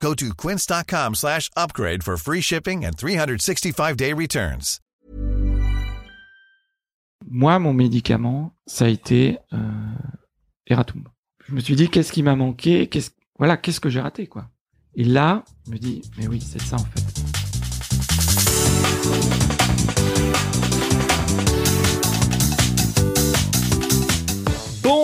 Go to quince.com slash upgrade for free shipping and 365-day returns. Moi, mon médicament, ça a été euh, Eratum. Je me suis dit, qu'est-ce qui m'a manqué? Qu'est-ce, Voilà, qu'est-ce que j'ai raté, quoi? Et là, je me dis, mais oui, c'est ça, en fait.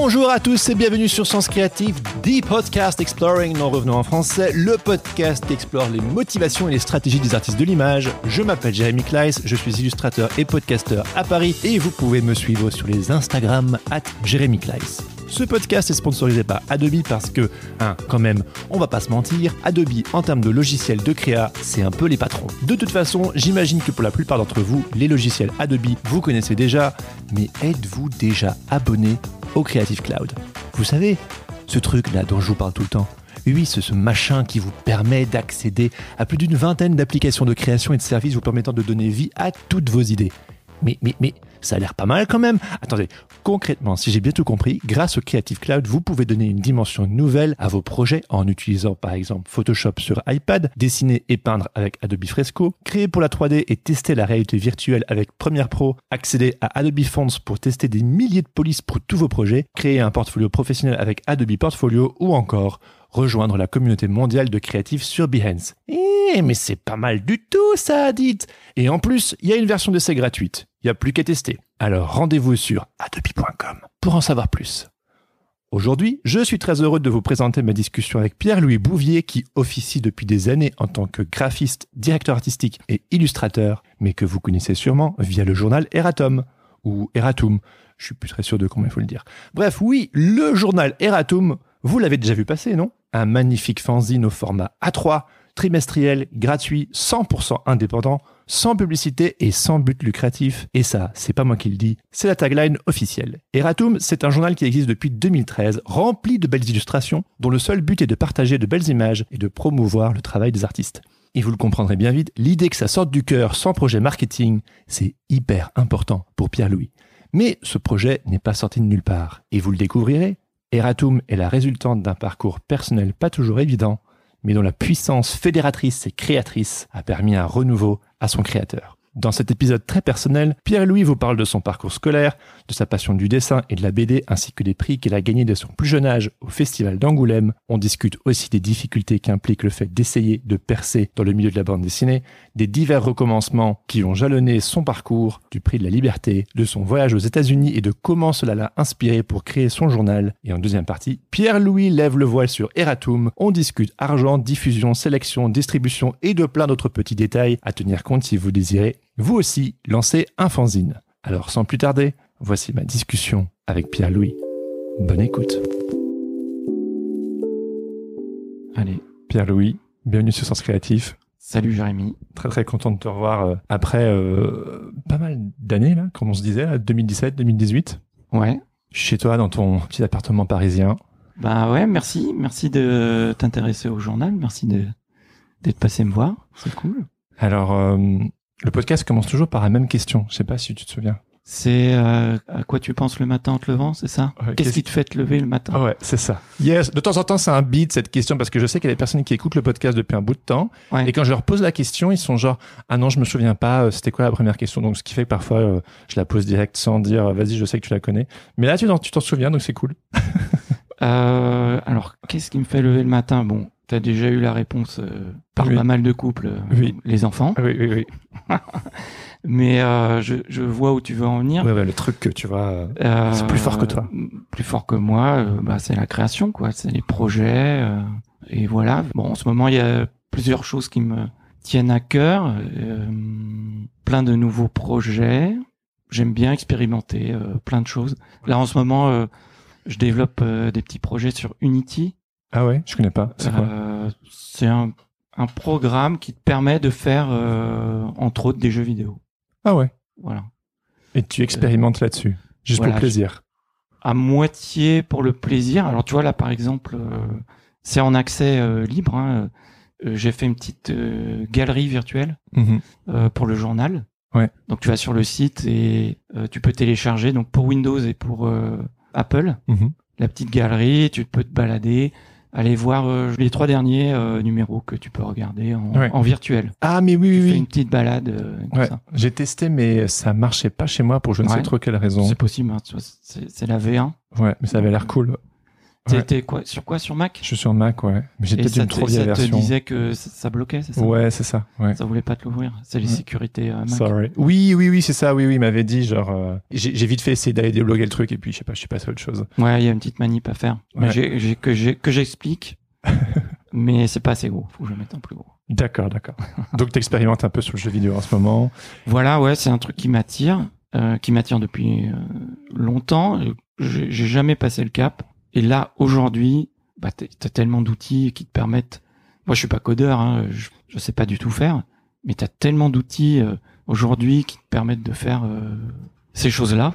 Bonjour à tous et bienvenue sur Sens Créatif, The Podcast Exploring, non revenons en français, le podcast qui explore les motivations et les stratégies des artistes de l'image. Je m'appelle Jérémy Kleiss, je suis illustrateur et podcasteur à Paris et vous pouvez me suivre sur les Instagram at Jérémy Kleiss. Ce podcast est sponsorisé par Adobe parce que, hein, quand même, on va pas se mentir, Adobe en termes de logiciels de créa, c'est un peu les patrons. De toute façon, j'imagine que pour la plupart d'entre vous, les logiciels Adobe, vous connaissez déjà, mais êtes-vous déjà abonné au Creative Cloud Vous savez, ce truc là dont je vous parle tout le temps. Oui, ce machin qui vous permet d'accéder à plus d'une vingtaine d'applications de création et de services vous permettant de donner vie à toutes vos idées. Mais, mais, mais, ça a l'air pas mal quand même. Attendez, concrètement, si j'ai bien tout compris, grâce au Creative Cloud, vous pouvez donner une dimension nouvelle à vos projets en utilisant par exemple Photoshop sur iPad, dessiner et peindre avec Adobe Fresco, créer pour la 3D et tester la réalité virtuelle avec Premiere Pro, accéder à Adobe Fonts pour tester des milliers de polices pour tous vos projets, créer un portfolio professionnel avec Adobe Portfolio ou encore rejoindre la communauté mondiale de créatifs sur Behance. Eh, mais c'est pas mal du tout ça, dites Et en plus, il y a une version d'essai gratuite. Il n'y a plus qu'à tester. Alors rendez-vous sur adobe.com pour en savoir plus. Aujourd'hui, je suis très heureux de vous présenter ma discussion avec Pierre-Louis Bouvier qui officie depuis des années en tant que graphiste, directeur artistique et illustrateur, mais que vous connaissez sûrement via le journal Eratom ou Eratum. Je suis plus très sûr de comment il faut le dire. Bref, oui, le journal Eratum, vous l'avez déjà vu passer, non? Un magnifique fanzine au format A3, trimestriel, gratuit, 100% indépendant, sans publicité et sans but lucratif. Et ça, c'est pas moi qui le dis, c'est la tagline officielle. Eratum, c'est un journal qui existe depuis 2013, rempli de belles illustrations, dont le seul but est de partager de belles images et de promouvoir le travail des artistes. Et vous le comprendrez bien vite, l'idée que ça sorte du cœur sans projet marketing, c'est hyper important pour Pierre-Louis. Mais ce projet n'est pas sorti de nulle part, et vous le découvrirez. Eratum est la résultante d'un parcours personnel pas toujours évident, mais dont la puissance fédératrice et créatrice a permis un renouveau à son créateur. Dans cet épisode très personnel, Pierre-Louis vous parle de son parcours scolaire, de sa passion du dessin et de la BD, ainsi que des prix qu'il a gagnés de son plus jeune âge au Festival d'Angoulême. On discute aussi des difficultés qu'implique le fait d'essayer de percer dans le milieu de la bande dessinée, des divers recommencements qui ont jalonné son parcours, du prix de la liberté, de son voyage aux États-Unis et de comment cela l'a inspiré pour créer son journal. Et en deuxième partie, Pierre-Louis lève le voile sur Eratum. On discute argent, diffusion, sélection, distribution et de plein d'autres petits détails à tenir compte si vous désirez vous aussi lancez un fanzine. Alors sans plus tarder, voici ma discussion avec Pierre-Louis. Bonne écoute. Allez, Pierre-Louis, bienvenue sur Sens Créatif. Salut Jérémy. Très très content de te revoir euh, après euh, pas mal d'années là, comme on se disait, 2017, 2018. Ouais. Chez toi dans ton petit appartement parisien. Bah ouais, merci, merci de t'intéresser au journal, merci de d'être passé me voir, c'est cool. Alors, euh, le podcast commence toujours par la même question. Je sais pas si tu te souviens. C'est euh, à quoi tu penses le matin en te levant, c'est ça Ouais, Qu'est-ce qui te fait te lever le matin Ouais, c'est ça. Yes. De temps en temps, c'est un beat cette question parce que je sais qu'il y a des personnes qui écoutent le podcast depuis un bout de temps Ouais. et quand je leur pose la question, ils sont genre ah non, je me souviens pas. euh, C'était quoi la première question? Donc ce qui fait que parfois euh, je la pose direct sans dire vas-y, je sais que tu la connais. Mais là, tu t'en, tu t'en souviens, donc c'est cool. Euh, alors, qu'est-ce qui me fait lever le matin? Bon, t'as déjà eu la réponse euh, par Oui. pas mal de couples, euh, Oui. les enfants. Oui, oui, oui. Mais euh, je, je vois où tu veux en venir. Ouais, ouais, le truc que tu vois. C'est plus fort que toi. Plus fort que moi, bah, c'est la création, quoi. C'est les projets. et voilà. Bon, en ce moment, il y a plusieurs choses qui me tiennent à cœur. plein de nouveaux projets. J'aime bien expérimenter plein de choses. Là, en ce moment, je développe des petits projets sur Unity. Ah ouais, je connais pas. C'est quoi Euh, c'est un, un programme qui te permet de faire, euh, entre autres, des jeux vidéo. Ah ouais. Voilà. Et tu expérimentes là-dessus, juste voilà, pour plaisir. À moitié pour le plaisir. Alors tu vois là par exemple, euh, c'est en accès libre. Hein. J'ai fait une petite euh, galerie virtuelle Mhm. euh, pour le journal. Ouais. Donc tu vas sur le site et euh, tu peux télécharger. Donc pour Windows et pour Apple, Mhm. la petite galerie, tu peux te balader, aller voir euh, les trois derniers euh, numéros que tu peux regarder en, Ouais. en virtuel. Ah, mais oui, Tu oui, fais oui. une petite balade. euh, comme Ouais, ça. j'ai testé, mais ça marchait pas chez moi pour je ne sais trop quelle raison. C'est possible. hein, c'est la V1. Ouais, mais ça avait l'air cool. T'es- Ouais. quoi sur quoi sur Mac? Je suis sur Mac, ouais. Mais j'ai peut-être une trop vieille ça te version. disait que ça, ça bloquait, c'est ça? Ouais, c'est ça. Ouais. Ça voulait pas te l'ouvrir. C'est les Ouais. sécurités euh, Mac. Sorry. Oui, oui, oui, c'est ça. Oui, oui, il m'avait dit genre. euh, J'ai vite fait essayer d'aller débloquer le truc et puis je sais pas, je suis passé à autre chose. Ouais, il y a une petite manip à faire. Mais que j'explique. mais c'est pas assez gros. Faut que je mette un plus gros. D'accord, d'accord. Donc t'expérimentes un peu sur le jeu vidéo en ce moment. Voilà, ouais, c'est un truc qui m'attire, euh, qui m'attire depuis longtemps. J'ai jamais passé le cap. Et là, aujourd'hui, bah, t'as tellement d'outils qui te permettent. Moi, je suis pas codeur, hein, je, je sais pas du tout faire, mais t'as tellement d'outils euh, aujourd'hui qui te permettent de faire euh, ces choses-là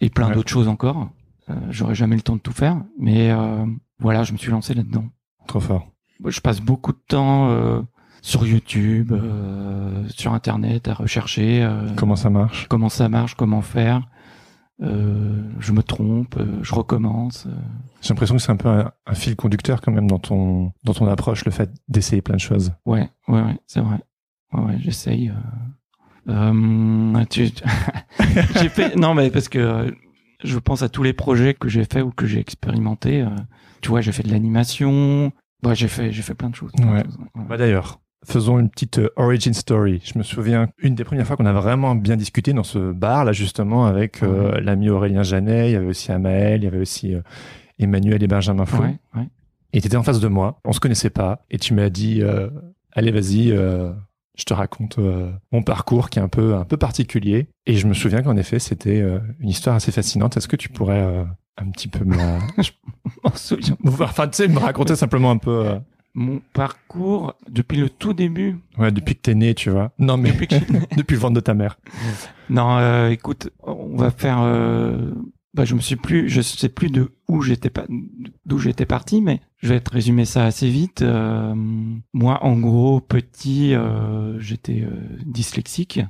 et plein Ouais. d'autres choses encore. Euh, J'aurais jamais le temps de tout faire, mais euh, voilà, je me suis lancé là-dedans. Trop fort. Je passe beaucoup de temps euh, sur YouTube, euh, sur Internet, à rechercher. Comment ça marche? comment ça marche, comment faire. Euh, je me trompe, euh, je recommence. euh. J'ai l'impression que c'est un peu un, un fil conducteur quand même dans ton dans ton approche, le fait d'essayer plein de choses. Ouais, ouais, ouais, c'est vrai. Ouais, ouais, j'essaye. Euh... Tu- j'ai fait non mais parce que je pense à tous les projets que j'ai fait ou que j'ai expérimenté. tu vois, j'ai fait de l'animation. Ouais, j'ai fait j'ai fait plein de Ouais. choses, ouais. Bah d'ailleurs, faisons une petite euh, origin story. Je me souviens une des premières fois qu'on a vraiment bien discuté dans ce bar là justement avec euh, l'ami Aurélien Janet, il y avait aussi Amael, il y avait aussi euh, Emmanuel et Benjamin Fou. Ouais, ouais. Et tu étais en face de moi, on se connaissait pas et tu m'as dit euh, allez vas-y euh, je te raconte euh, mon parcours qui est un peu un peu particulier et je me souviens qu'en effet c'était euh, une histoire assez fascinante. Est-ce que tu pourrais euh, un petit peu me la... M'en souviens. enfin tu sais me raconter simplement un peu euh, Mon parcours depuis le tout début. ouais depuis que t'es né, tu vois. Non mais Depuis que je- depuis le ventre de ta mère. Non, euh, écoute, on va faire. Euh, bah, je me suis plus, je sais plus de où j'étais pas, d'où j'étais parti, mais je vais te résumer ça assez vite. Euh, moi, en gros, petit, euh, j'étais euh, dyslexique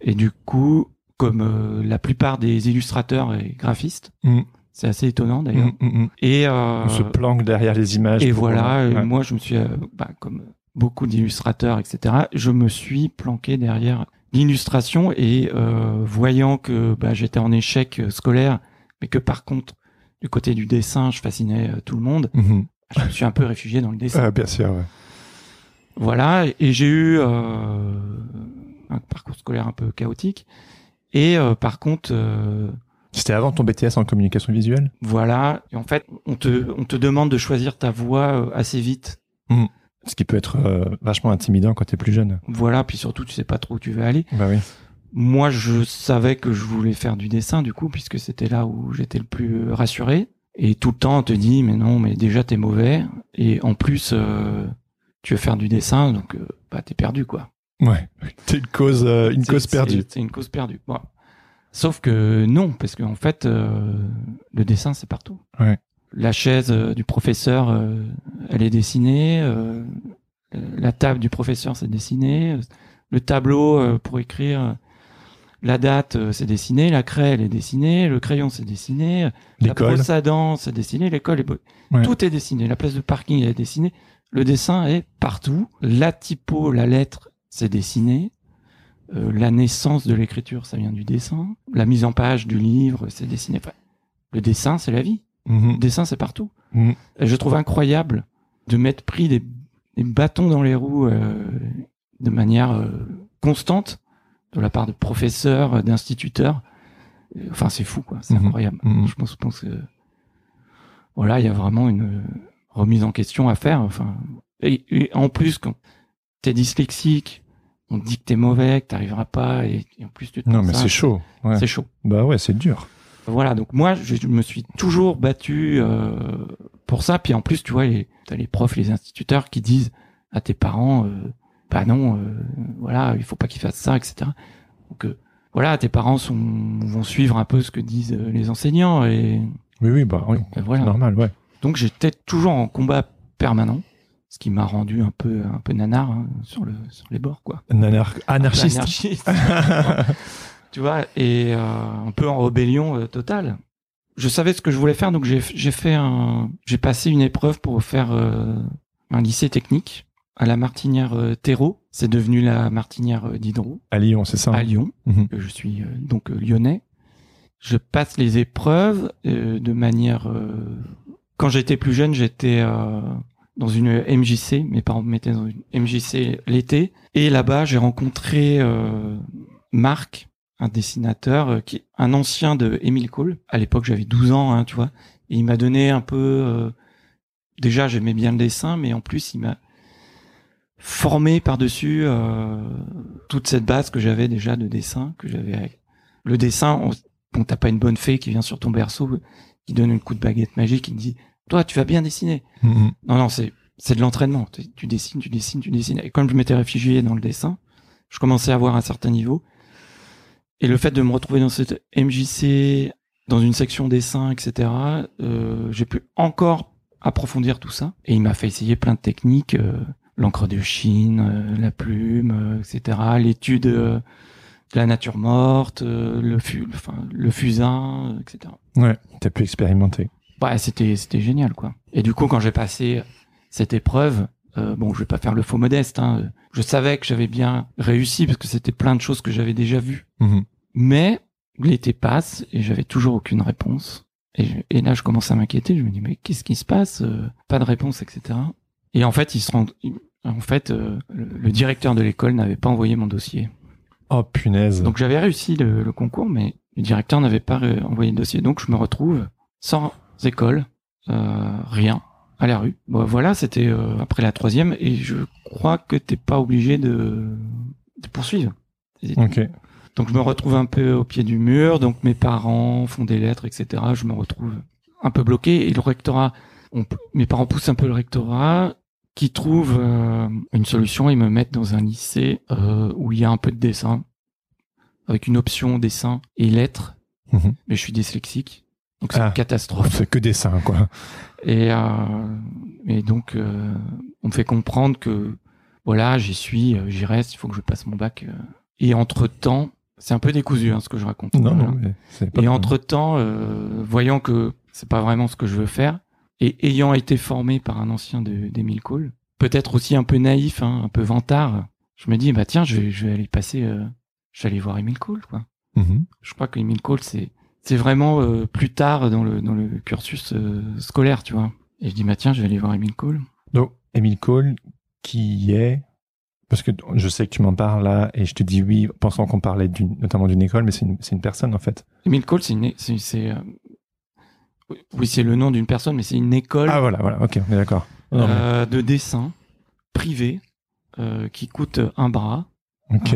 et du coup, comme la plupart des illustrateurs et graphistes, Mhm. C'est assez étonnant d'ailleurs. Mm, mm, mm. Et euh, On se planque derrière les images. et voilà, Ouais. moi je me suis, euh, bah, comme beaucoup d'illustrateurs, etc., je me suis planqué derrière l'illustration et euh, voyant que bah, j'étais en échec euh, scolaire, mais que par contre, du côté du dessin, je fascinais tout le monde, Mhm. je me suis un peu réfugié dans le dessin. Ah, bien sûr, ouais. Voilà, et j'ai eu euh, un parcours scolaire un peu chaotique. Et euh, par contre, euh, C'était avant ton BTS en communication visuelle? Voilà, et en fait, on te, on te demande de choisir ta voie euh, assez vite. Ce qui peut être euh, vachement intimidant quand t'es plus jeune. Voilà, puis surtout, tu sais pas trop où tu veux aller. Bah oui. Moi, je savais que je voulais faire du dessin, du coup, puisque c'était là où j'étais le plus rassuré. Et tout le temps, on te dit, mais non, mais déjà, t'es mauvais. Et en plus, euh, tu veux faire du dessin, donc euh, bah, t'es perdu, quoi. Ouais. C'est une cause, euh, une cause perdue. C'est c'est une cause perdue. Bon. Sauf que non, parce qu'en fait, euh, le dessin, c'est partout. Ouais. La chaise euh, du professeur, euh, elle est dessinée. euh, la table du professeur, c'est dessiné. Le tableau euh, pour écrire la date, c'est dessiné. La craie, elle est dessinée. Le crayon, c'est dessiné. La brosse à dents, c'est dessiné. L'école est Ouais. Tout est dessiné. La place de parking elle est dessinée. Le dessin est partout. La typo, la lettre, c'est dessiné. Euh, la naissance de l'écriture, ça vient du dessin. La mise en page du livre, c'est dessiné. Enfin, le dessin, c'est la vie. Le Mhm. dessin, c'est partout. Mhm. Et je trouve incroyable de m'être pris des, des bâtons dans les roues euh, de manière euh, constante de la part de professeurs, d'instituteurs. Enfin, c'est fou, quoi. C'est Mhm. incroyable. Je pense, que voilà, il y a vraiment une remise en question à faire. Enfin, et, et en plus, quand t'es dyslexique, on te dit que t'es mauvais, que t'arriveras pas, et, et en plus tu te Non, mais c'est chaud. Ouais. C'est chaud. Bah ouais, c'est dur. Voilà, donc moi, je, me suis toujours battu euh, pour ça. Puis en plus, tu vois, les- t'as les profs, les instituteurs qui disent à tes parents, euh, bah non, euh, voilà, il faut pas qu'ils fassent ça, etc. Donc euh, voilà, tes parents sont, vont suivre un peu ce que disent les enseignants et, Oui, oui, bah oui. et voilà. Normal, ouais. Donc j'étais toujours en combat permanent, ce qui m'a rendu un peu un peu nanar hein, sur le sur les bords quoi. Anar- anarchiste. Anarchiste. tu vois, et euh, un peu en rébellion euh, totale. Je savais ce que je voulais faire, donc j'ai j'ai fait un, j'ai passé une épreuve pour faire euh, un lycée technique à la Martinière euh, Terreau. C'est devenu la Martinière euh, Diderot À Lyon, c'est ça à Lyon. Mhm. Je suis euh, donc lyonnais. Je passe les épreuves euh, de manière. euh, Quand j'étais plus jeune, j'étais euh, dans une MJC. Mes parents me mettaient dans une MJC l'été. Et là-bas, j'ai rencontré euh, Marc, un dessinateur, euh, qui un ancien de Émile Cole. À l'époque, j'avais 12 ans, hein, tu vois. Et il m'a donné un peu. euh, déjà, j'aimais bien le dessin, mais en plus, il m'a formé par-dessus euh, toute cette base que j'avais déjà de dessin, que j'avais le dessin, on, bon, t'as pas une bonne fée qui vient sur ton berceau, qui donne un coup de baguette magique, qui dit, toi, tu vas bien dessiner. Mhm. Non, non, c'est, c'est de l'entraînement. Tu, tu dessines, tu dessines, tu dessines. Et comme je m'étais réfugié dans le dessin, je commençais à avoir un certain niveau. Et le fait de me retrouver dans cette MJC, dans une section dessin, etc., euh, j'ai pu encore approfondir tout ça. Et il m'a fait essayer plein de techniques, euh, l'encre de Chine, euh, la plume, etc., l'étude de la nature morte, le, fu- enfin, le fusain, etc. Ouais, t'as pu expérimenter. Ouais, c'était c'était génial quoi. Et du coup, quand j'ai passé cette épreuve, euh, bon, je vais pas faire le faux modeste. Hein, euh, je savais que j'avais bien réussi parce que c'était plein de choses que j'avais déjà vues. Mhm. Mais l'été passe et j'avais toujours aucune réponse. Et, je- et là, je commence à m'inquiéter. Je me dis mais qu'est-ce qui se passe Euh, Pas de réponse, etc. Et en fait, ils se rendent. En fait, euh, le, le directeur de l'école n'avait pas envoyé mon dossier. Oh punaise. Donc j'avais réussi le, le concours, mais le directeur n'avait pas envoyé le dossier. Donc je me retrouve sans école, euh, rien, à la rue. Bon, voilà, c'était euh, après la troisième, et je crois que t'es pas obligé de, de poursuivre. ok. Donc je me retrouve un peu au pied du mur. Donc mes parents font des lettres, etc. Je me retrouve un peu bloqué. Et le rectorat, on mes parents poussent un peu le rectorat, qui trouve euh, une solution. Ils me mettent dans un lycée euh, où il y a un peu de dessin, avec une option dessin et lettres. Mhm. Mais je suis dyslexique, donc c'est Ah. une catastrophe. C'est que dessin, quoi. Et, euh, et donc, euh, on me fait comprendre que, voilà, j'y suis, euh, j'y reste, il faut que je passe mon bac. Et entre-temps, c'est un peu décousu hein, ce que je raconte. Non, Voilà. non, mais c'est pas Et entre-temps, euh, voyant que c'est pas vraiment ce que je veux faire, et ayant été formé par un ancien de- d'Emile Cole, peut-être aussi un peu naïf, hein, un peu vantard, je me dis, bah tiens, je vais, je vais aller passer, je vais aller voir Emile Cole, quoi. Mhm. Je crois que Emile Cole, c'est c'est vraiment euh, plus tard dans le dans le cursus euh, scolaire, tu vois. Et je dis bah tiens, je vais aller voir Emile Cole. Donc, Emile Cole, qui est... Parce que je sais que tu m'en parles là, et je te dis oui, pensant qu'on parlait d'une, notamment d'une école, mais c'est une, une personne, en fait. Emile Cole, c'est une euh, oui, c'est le nom d'une personne, mais c'est une école Ah, voilà, voilà, ok, on est d'accord. Mais- de dessin privée euh, qui coûte un bras, ok.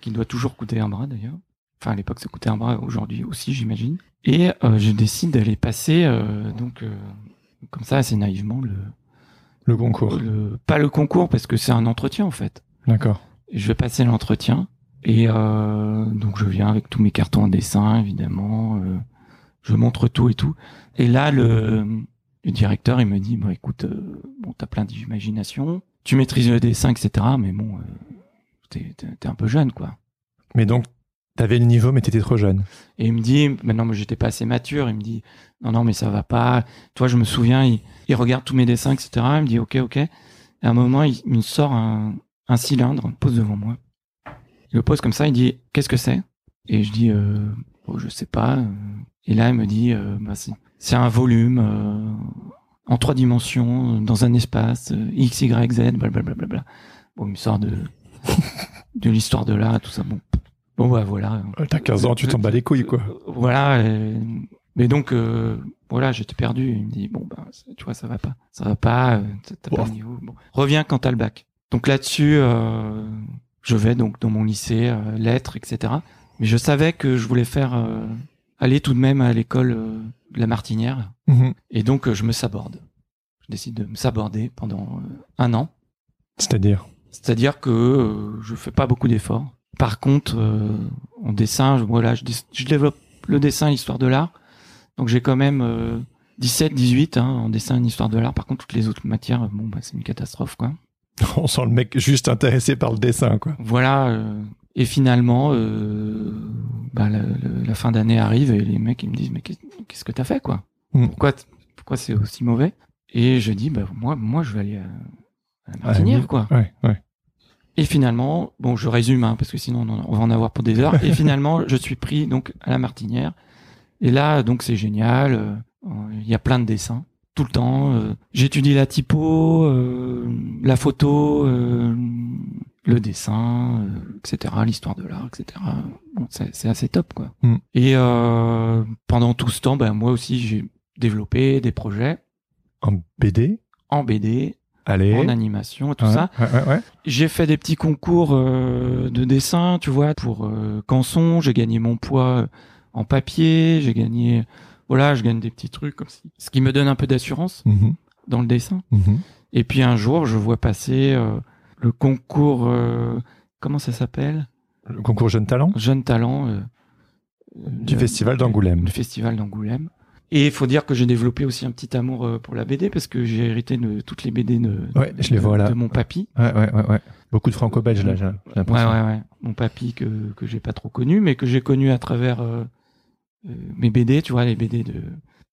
qui doit toujours coûter un bras d'ailleurs. Enfin à l'époque ça coûtait un bras, aujourd'hui aussi j'imagine. Et euh, je décide d'aller passer euh, donc euh, comme ça assez naïvement le, Le concours. le pas le concours parce que c'est un entretien en fait. D'accord. Je vais passer l'entretien et donc je viens avec tous mes cartons en dessin évidemment. je montre tout et tout. Et là le, le directeur il me dit bon écoute bon t'as plein d'imagination, tu maîtrises le dessin etc. Mais bon t'es un peu jeune quoi. Mais donc, t'avais le niveau, mais t'étais trop jeune. Et il me dit, maintenant, moi, j'étais pas assez mature. Il me dit, non, non, mais ça va pas. Toi, je me souviens, il, il regarde tous mes dessins, etc. Il me dit, ok, ok. Et à un moment, il, il me sort un, un cylindre, pose devant moi. Il le pose comme ça, il dit, qu'est-ce que c'est? Et je dis, euh, oh, je sais pas. Et là, il me dit, euh, bah, c'est, un volume, euh, en trois dimensions, dans un espace, X, Y, Z, blablabla. Bon, il me sort de, de l'histoire de l'art, tout ça. Bon. Bon, bah, voilà. T'as 15 ans, tu t'en bats les couilles, quoi. Euh, Voilà. euh, mais donc, euh, voilà, j'étais perdu. Il me dit, bon, ça- tu vois, ça va pas. Ça va pas, t'as pas le niveau. Bon. Reviens quand t'as le bac. Donc là-dessus, euh, je vais donc dans mon lycée, euh, lettres, etc. Mais je savais que je voulais faire, aller tout de même à l'école de la Martinière. Mhm. Et donc, je me saborde. Je décide de me saborder pendant un an. C'est-à-dire? C'est-à-dire que je fais pas beaucoup d'efforts. Par contre, euh, en dessin, je, voilà, je, dé- je développe le dessin, l'histoire de l'art. Donc j'ai quand même euh, 17, 18 hein, en dessin, et histoire de l'art. Par contre, toutes les autres matières, euh, bon, bah, c'est une catastrophe, quoi. On sent le mec juste intéressé par le dessin, quoi. Voilà. euh, et finalement, euh, bah, la, fin d'année arrive et les mecs ils me disent mais qu'est- qu'est-ce que t'as fait, quoi? Mm. Pourquoi, pourquoi c'est aussi mauvais? Et je dis bah moi, moi, je vais aller à, à la Ah, Martinière, oui. quoi. Ouais, ouais. Et finalement, bon, je résume, hein, parce que sinon on, va en avoir pour des heures. Et finalement, je suis pris donc à la Martinière. Et là, donc c'est génial. euh, Il y a plein de dessins tout le temps. euh, J'étudie la typo, euh, la photo, euh, le dessin, euh, etc., l'histoire de l'art, etc. Bon, c'est c'est assez top, quoi. Mm. Et euh, pendant tout ce temps, ben moi aussi, j'ai développé des projets En BD, en BD, allez. en animation, et tout Ouais, ça. Ouais, ouais, ouais. J'ai fait des petits concours euh, de dessin, tu vois, pour euh, Canson. J'ai gagné mon poids euh, en papier. J'ai gagné, voilà, je gagne des petits trucs comme ça. Ce qui me donne un peu d'assurance Mhm, dans le dessin. mhm. Et puis un jour, je vois passer euh, le concours, comment ça s'appelle? Le concours Jeune Talent Jeune Talent. du festival d'Angoulême. Le festival d'Angoulême. Et il faut dire que j'ai développé aussi un petit amour euh, pour la BD parce que j'ai hérité de toutes les BD de, Ouais, je les vois là. de mon papy. Ouais, ouais, ouais, ouais. Beaucoup de franco-belges, là, j'ai j'ai Ouais, l'impression. ouais, ouais. Mon papy que, que j'ai pas trop connu, mais que j'ai connu à travers euh, euh, mes BD, tu vois, les BD de.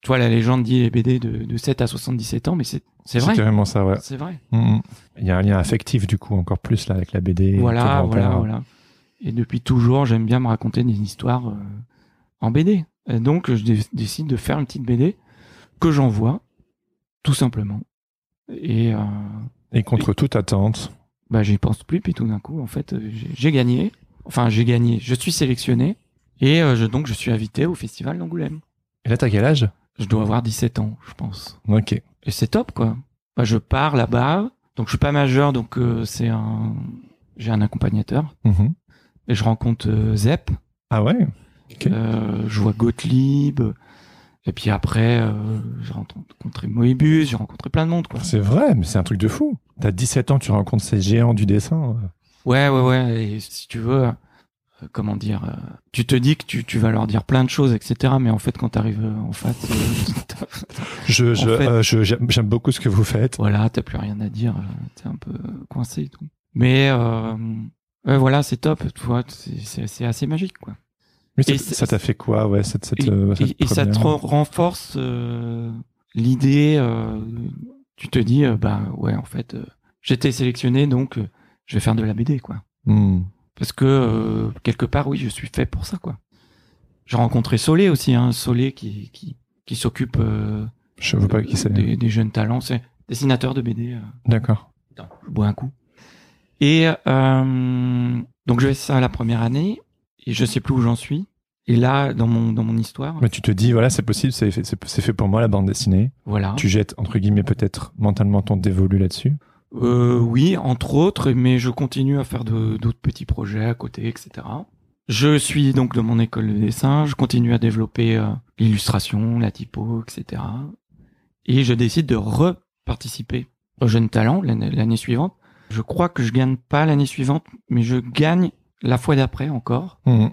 Tu vois, la légende dit les BD de, de 7 à 77 ans, mais c'est c'est C'est vrai. carrément ça, ouais. C'est vrai. Mhm. Il y a un lien affectif, du coup, encore plus, là, avec la BD. Voilà, voilà, voilà. Et depuis toujours, j'aime bien me raconter des histoires euh, en BD. Et donc, je dé- décide de faire une petite BD que j'envoie, tout simplement. Et euh, Et contre toute attente. bah, j'y pense plus, puis tout d'un coup, en fait, euh, j'ai gagné. Enfin, j'ai gagné. Je suis sélectionné. Et euh, je, donc, je suis invité au festival d'Angoulême. Et là, t'as quel âge? Je dois avoir 17 ans, je pense. Ok. Et c'est top, quoi. Bah, je pars là-bas. Donc, je suis pas majeur, donc euh, c'est un... J'ai un accompagnateur. Mhm. Et je rencontre euh, Zep. Ah ouais? Euh, je vois Gottlieb. Et puis après, euh, j'ai rencontré Moebius, j'ai rencontré plein de monde, quoi. C'est vrai, mais c'est un truc de fou. T'as 17 ans, tu rencontres ces géants du dessin. Ouais, ouais, ouais. Et si tu veux, euh, comment dire, euh, tu te dis que tu, tu vas leur dire plein de choses, etc. Mais en fait, quand t'arrives euh, en face, Je, je, En fait- je- j'aime j'aime beaucoup ce que vous faites. voilà, t'as plus rien à dire, t'es un peu coincé et tout. Mais ouais, voilà, c'est top, tu vois, c'est- c'est c'est assez magique, quoi. Mais Et ça t'a fait quoi, ouais, cette, cette, Et, euh, cette et- et ça te renforce euh, l'idée. euh, tu te dis, bah ouais, en fait, j'étais sélectionné, donc je vais faire de la BD, quoi. Hmm. Parce que quelque part, oui, je suis fait pour ça, quoi. J'ai rencontré Solé aussi, hein, Solé qui qui, qui s'occupe Je veux pas qui c'est. des, des jeunes talents, c'est dessinateur de BD. D'accord. Je bois un coup. Et donc je fais ça la première année et je sais plus où j'en suis. Et là, dans mon dans mon histoire, Mais tu te dis, voilà, c'est possible, c'est fait, c'est fait pour moi la bande dessinée. voilà. Tu jettes, entre guillemets, peut-être mentalement ton dévolu là-dessus. Euh, oui, entre autres, mais je continue à faire de- d'autres petits projets à côté, etc. Je suis donc de mon école de dessin, je continue à développer euh, l'illustration, la typo, etc. Et je décide de reparticiper au Jeune Talent l'année l'année suivante. Je crois que je gagne pas l'année suivante, mais je gagne la fois d'après encore. Hmm.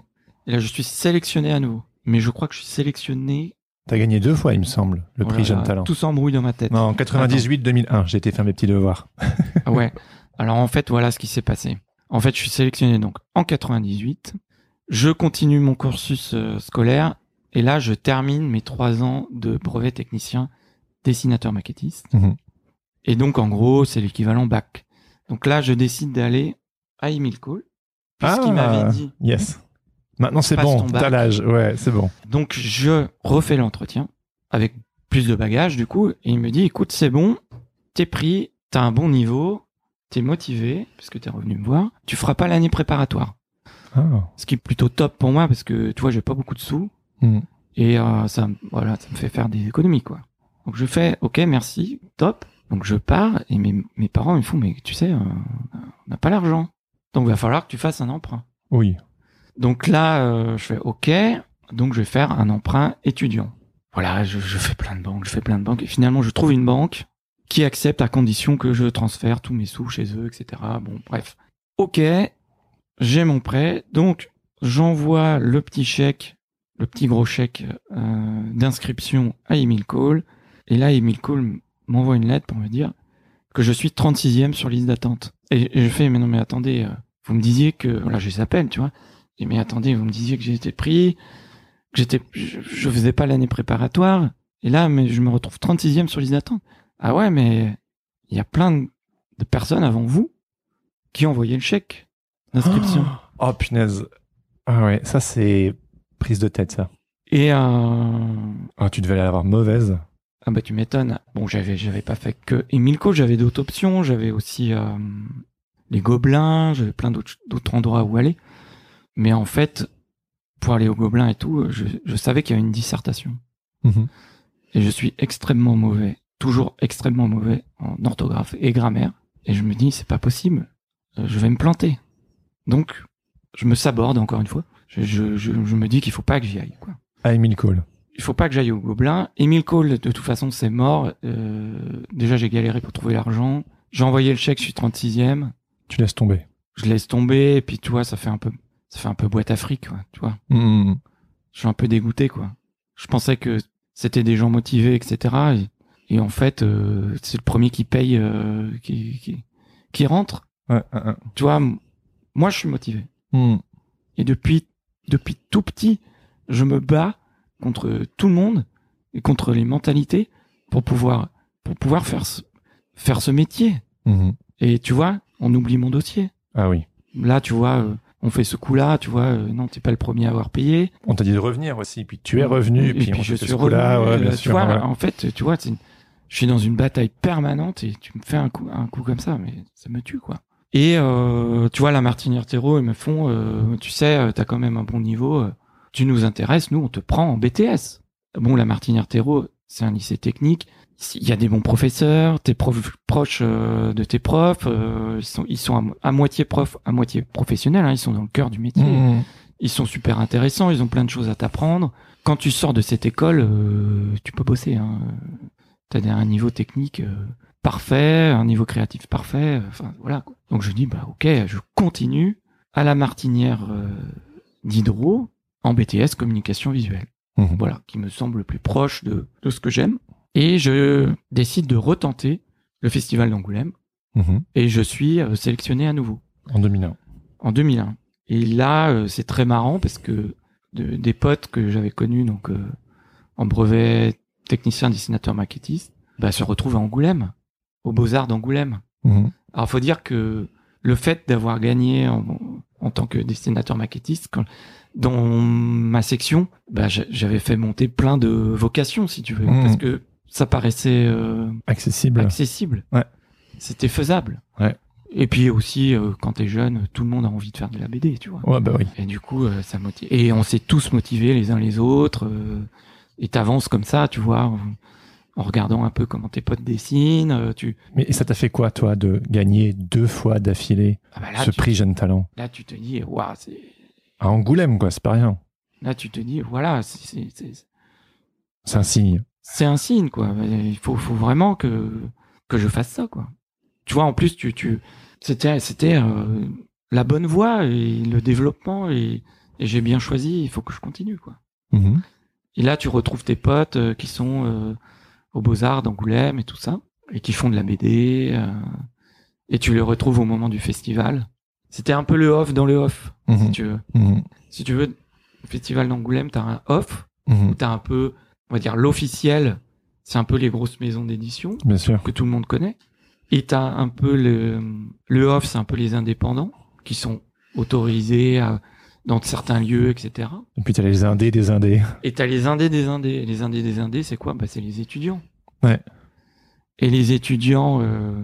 Et là, je suis sélectionné à nouveau. Mais je crois que je suis sélectionné. T'as gagné deux fois, il me semble, le Oh prix là Jeune là, Talent. Tout s'embrouille dans ma tête. Non, en 98-2001, j'ai été faire mes petits devoirs. Ah ouais. Alors en fait, voilà ce qui s'est passé. En fait, je suis sélectionné donc en 98. Je continue mon cursus euh, scolaire et là, je termine mes trois ans de brevet technicien dessinateur maquettiste. Mhm. Et donc, en gros, c'est l'équivalent bac. Donc là, je décide d'aller à Emile Cole, puisqu'il m'avait dit. Yes. Maintenant, c'est bon, t'as l'âge. Ouais, c'est bon. Donc, je refais l'entretien avec plus de bagages, du coup, et il me dit, écoute, c'est bon, t'es pris, t'as un bon niveau, t'es motivé, puisque t'es revenu me voir, tu feras pas l'année préparatoire. Ah. Ce qui est plutôt top pour moi, parce que, tu vois, j'ai pas beaucoup de sous, Hmm. et euh, ça, me- voilà, ça me fait faire des économies, quoi. Donc, je fais, ok, merci, top. Donc, je pars, et mes, mes parents, ils me font, mais tu sais, euh, on n'a pas l'argent. Donc, il va falloir que tu fasses un emprunt. Oui. Donc là, euh, je fais OK, donc je vais faire un emprunt étudiant. Voilà, je, je fais plein de banques, je fais plein de banques, et finalement je trouve une banque qui accepte à condition que je transfère tous mes sous chez eux, etc. Bon, bref. OK, j'ai mon prêt, donc j'envoie le petit chèque, le petit gros chèque euh, d'inscription à Emile Cole. Et là, Emile Cole m'envoie une lettre pour me dire que je suis 36e sur liste d'attente. Et, et je fais, mais non, mais attendez, euh, vous me disiez que, voilà, je les appelle, tu vois. Et mais attendez, vous me disiez que j'étais pris, que j'étais, je, je faisais pas l'année préparatoire. Et là, mais je me retrouve 36e sur liste d'attente. Ah ouais, mais il y a plein de, personnes avant vous qui ont envoyé le chèque d'inscription. Oh, punaise. Ah ouais, ça c'est prise de tête ça. Et euh, Ah, tu devais l'avoir mauvaise. Ah bah tu m'étonnes. Bon, j'avais j'avais pas fait que Emilco, j'avais d'autres options, j'avais aussi euh, les Gobelins, j'avais plein d'autres d'autres endroits où aller. Mais en fait, pour aller aux Gobelins et tout, je, je savais qu'il y avait une dissertation. Mhm. Et je suis extrêmement mauvais, toujours extrêmement mauvais en orthographe et grammaire. Et je me dis, c'est pas possible, euh, je vais me planter. Donc, je me saborde encore une fois. Je, je, je, je me dis qu'il faut pas que j'y aille. Quoi. Ah, Emile Cole. Il faut pas que j'aille au Gobelin. Emile Cole, de toute façon, c'est mort. Euh, déjà, j'ai galéré pour trouver l'argent. J'ai envoyé le chèque, je suis 36e. Tu laisses tomber. Je laisse tomber, et puis tu vois, ça fait un peu, ça fait un peu boîte à fric, quoi, tu vois. Mhm. Je suis un peu dégoûté, quoi. Je pensais que c'était des gens motivés, etc. Et, et en fait, euh, c'est le premier qui paye, euh, qui, qui, qui rentre. Ouais, ouais, ouais. Tu vois, moi, je suis motivé. Et depuis, depuis tout petit, je me bats contre tout le monde et contre les mentalités pour pouvoir, pour pouvoir faire ce, faire ce métier. Mhm. Et tu vois, on oublie mon dossier. Ah oui. Là, tu vois, euh, on fait ce coup-là, tu vois, euh, non, t'es pas le premier à avoir payé. On t'a dit de revenir aussi, puis tu es revenu, Et puis, on je fait suis ce coup-là, revenu, ouais, bien euh, sûr. Tu vois, ouais. en fait, tu vois, une- je suis dans une bataille permanente et tu me fais un coup, un coup comme ça, mais ça me tue, quoi. Et euh, tu vois, la Martinière Terreau, ils me font, tu sais, t'as quand même un bon niveau, tu nous intéresses, nous, on te prend en BTS. Bon, la Martinière Terreau, c'est un lycée technique. Il y a des bons professeurs, t'es prof, proche euh, de tes profs, euh, ils sont, ils sont à, mo- à moitié profs, à moitié professionnels, hein, ils sont dans le cœur du métier Mhm. ils sont super intéressants, ils ont plein de choses à t'apprendre. Quand tu sors de cette école, euh, tu peux bosser. Hein. T'as un niveau technique parfait, un niveau créatif parfait. Enfin voilà. quoi. Donc je dis bah ok, je continue à la Martinière d'Hydro en BTS communication visuelle. Mhm. Voilà, qui me semble le plus proche de, de ce que j'aime. Et je décide de retenter le festival d'Angoulême Mhm. et je suis euh, sélectionné à nouveau En 2001. en 2001. Et là, euh, c'est très marrant parce que de- des potes que j'avais connus donc euh, en brevet technicien dessinateur maquettiste, bah, se retrouvent à Angoulême, aux Beaux Arts d'Angoulême. Mhm. Alors, faut dire que le fait d'avoir gagné en, en tant que dessinateur maquettiste, quand, dans ma section, bah, j'a- j'avais fait monter plein de vocations, si tu veux, Mhm. parce que ça paraissait euh, Accessible. accessible. Ouais. C'était faisable. Ouais. Et puis aussi, euh, quand t'es jeune, tout le monde a envie de faire de la BD, tu vois. Ouais, bah oui. Et du coup, euh, ça motive. Et on s'est tous motivés les uns les autres. euh, et t'avances comme ça, tu vois, en, en regardant un peu comment tes potes dessinent. euh, tu... Mais ça t'a fait quoi, toi, de gagner deux fois d'affilée Ah bah ce tu, prix Jeune Talent? Là, tu te dis, waouh, c'est. À Angoulême, quoi, c'est pas rien. Là, tu te dis, voilà, c'est- un signe. c'est un signe, quoi. Il faut, faut vraiment que que je fasse ça, quoi. Tu vois, en plus, tu, tu, c'était, c'était euh, la bonne voie et le développement et, et j'ai bien choisi. Il faut que je continue, quoi. Mhm. Et là, tu retrouves tes potes euh, qui sont euh, aux Beaux-Arts d'Angoulême et tout ça, et qui font de la BD, et tu les retrouves au moment du festival. C'était un peu le off dans le off, si Mhm. tu veux. Mhm. Si tu veux, festival d'Angoulême, t'as un off, Mhm. où t'as un peu, on va dire, l'officiel, c'est un peu les grosses maisons d'édition que tout le monde connaît. Et t'as un peu le, le off, c'est un peu les indépendants, qui sont autorisés à- dans certains lieux, etc. Et puis t'as les indés des indés. Et t'as les indés des indés. Les indés des indés, c'est quoi? Bah, c'est les étudiants. Ouais. Et les étudiants, euh,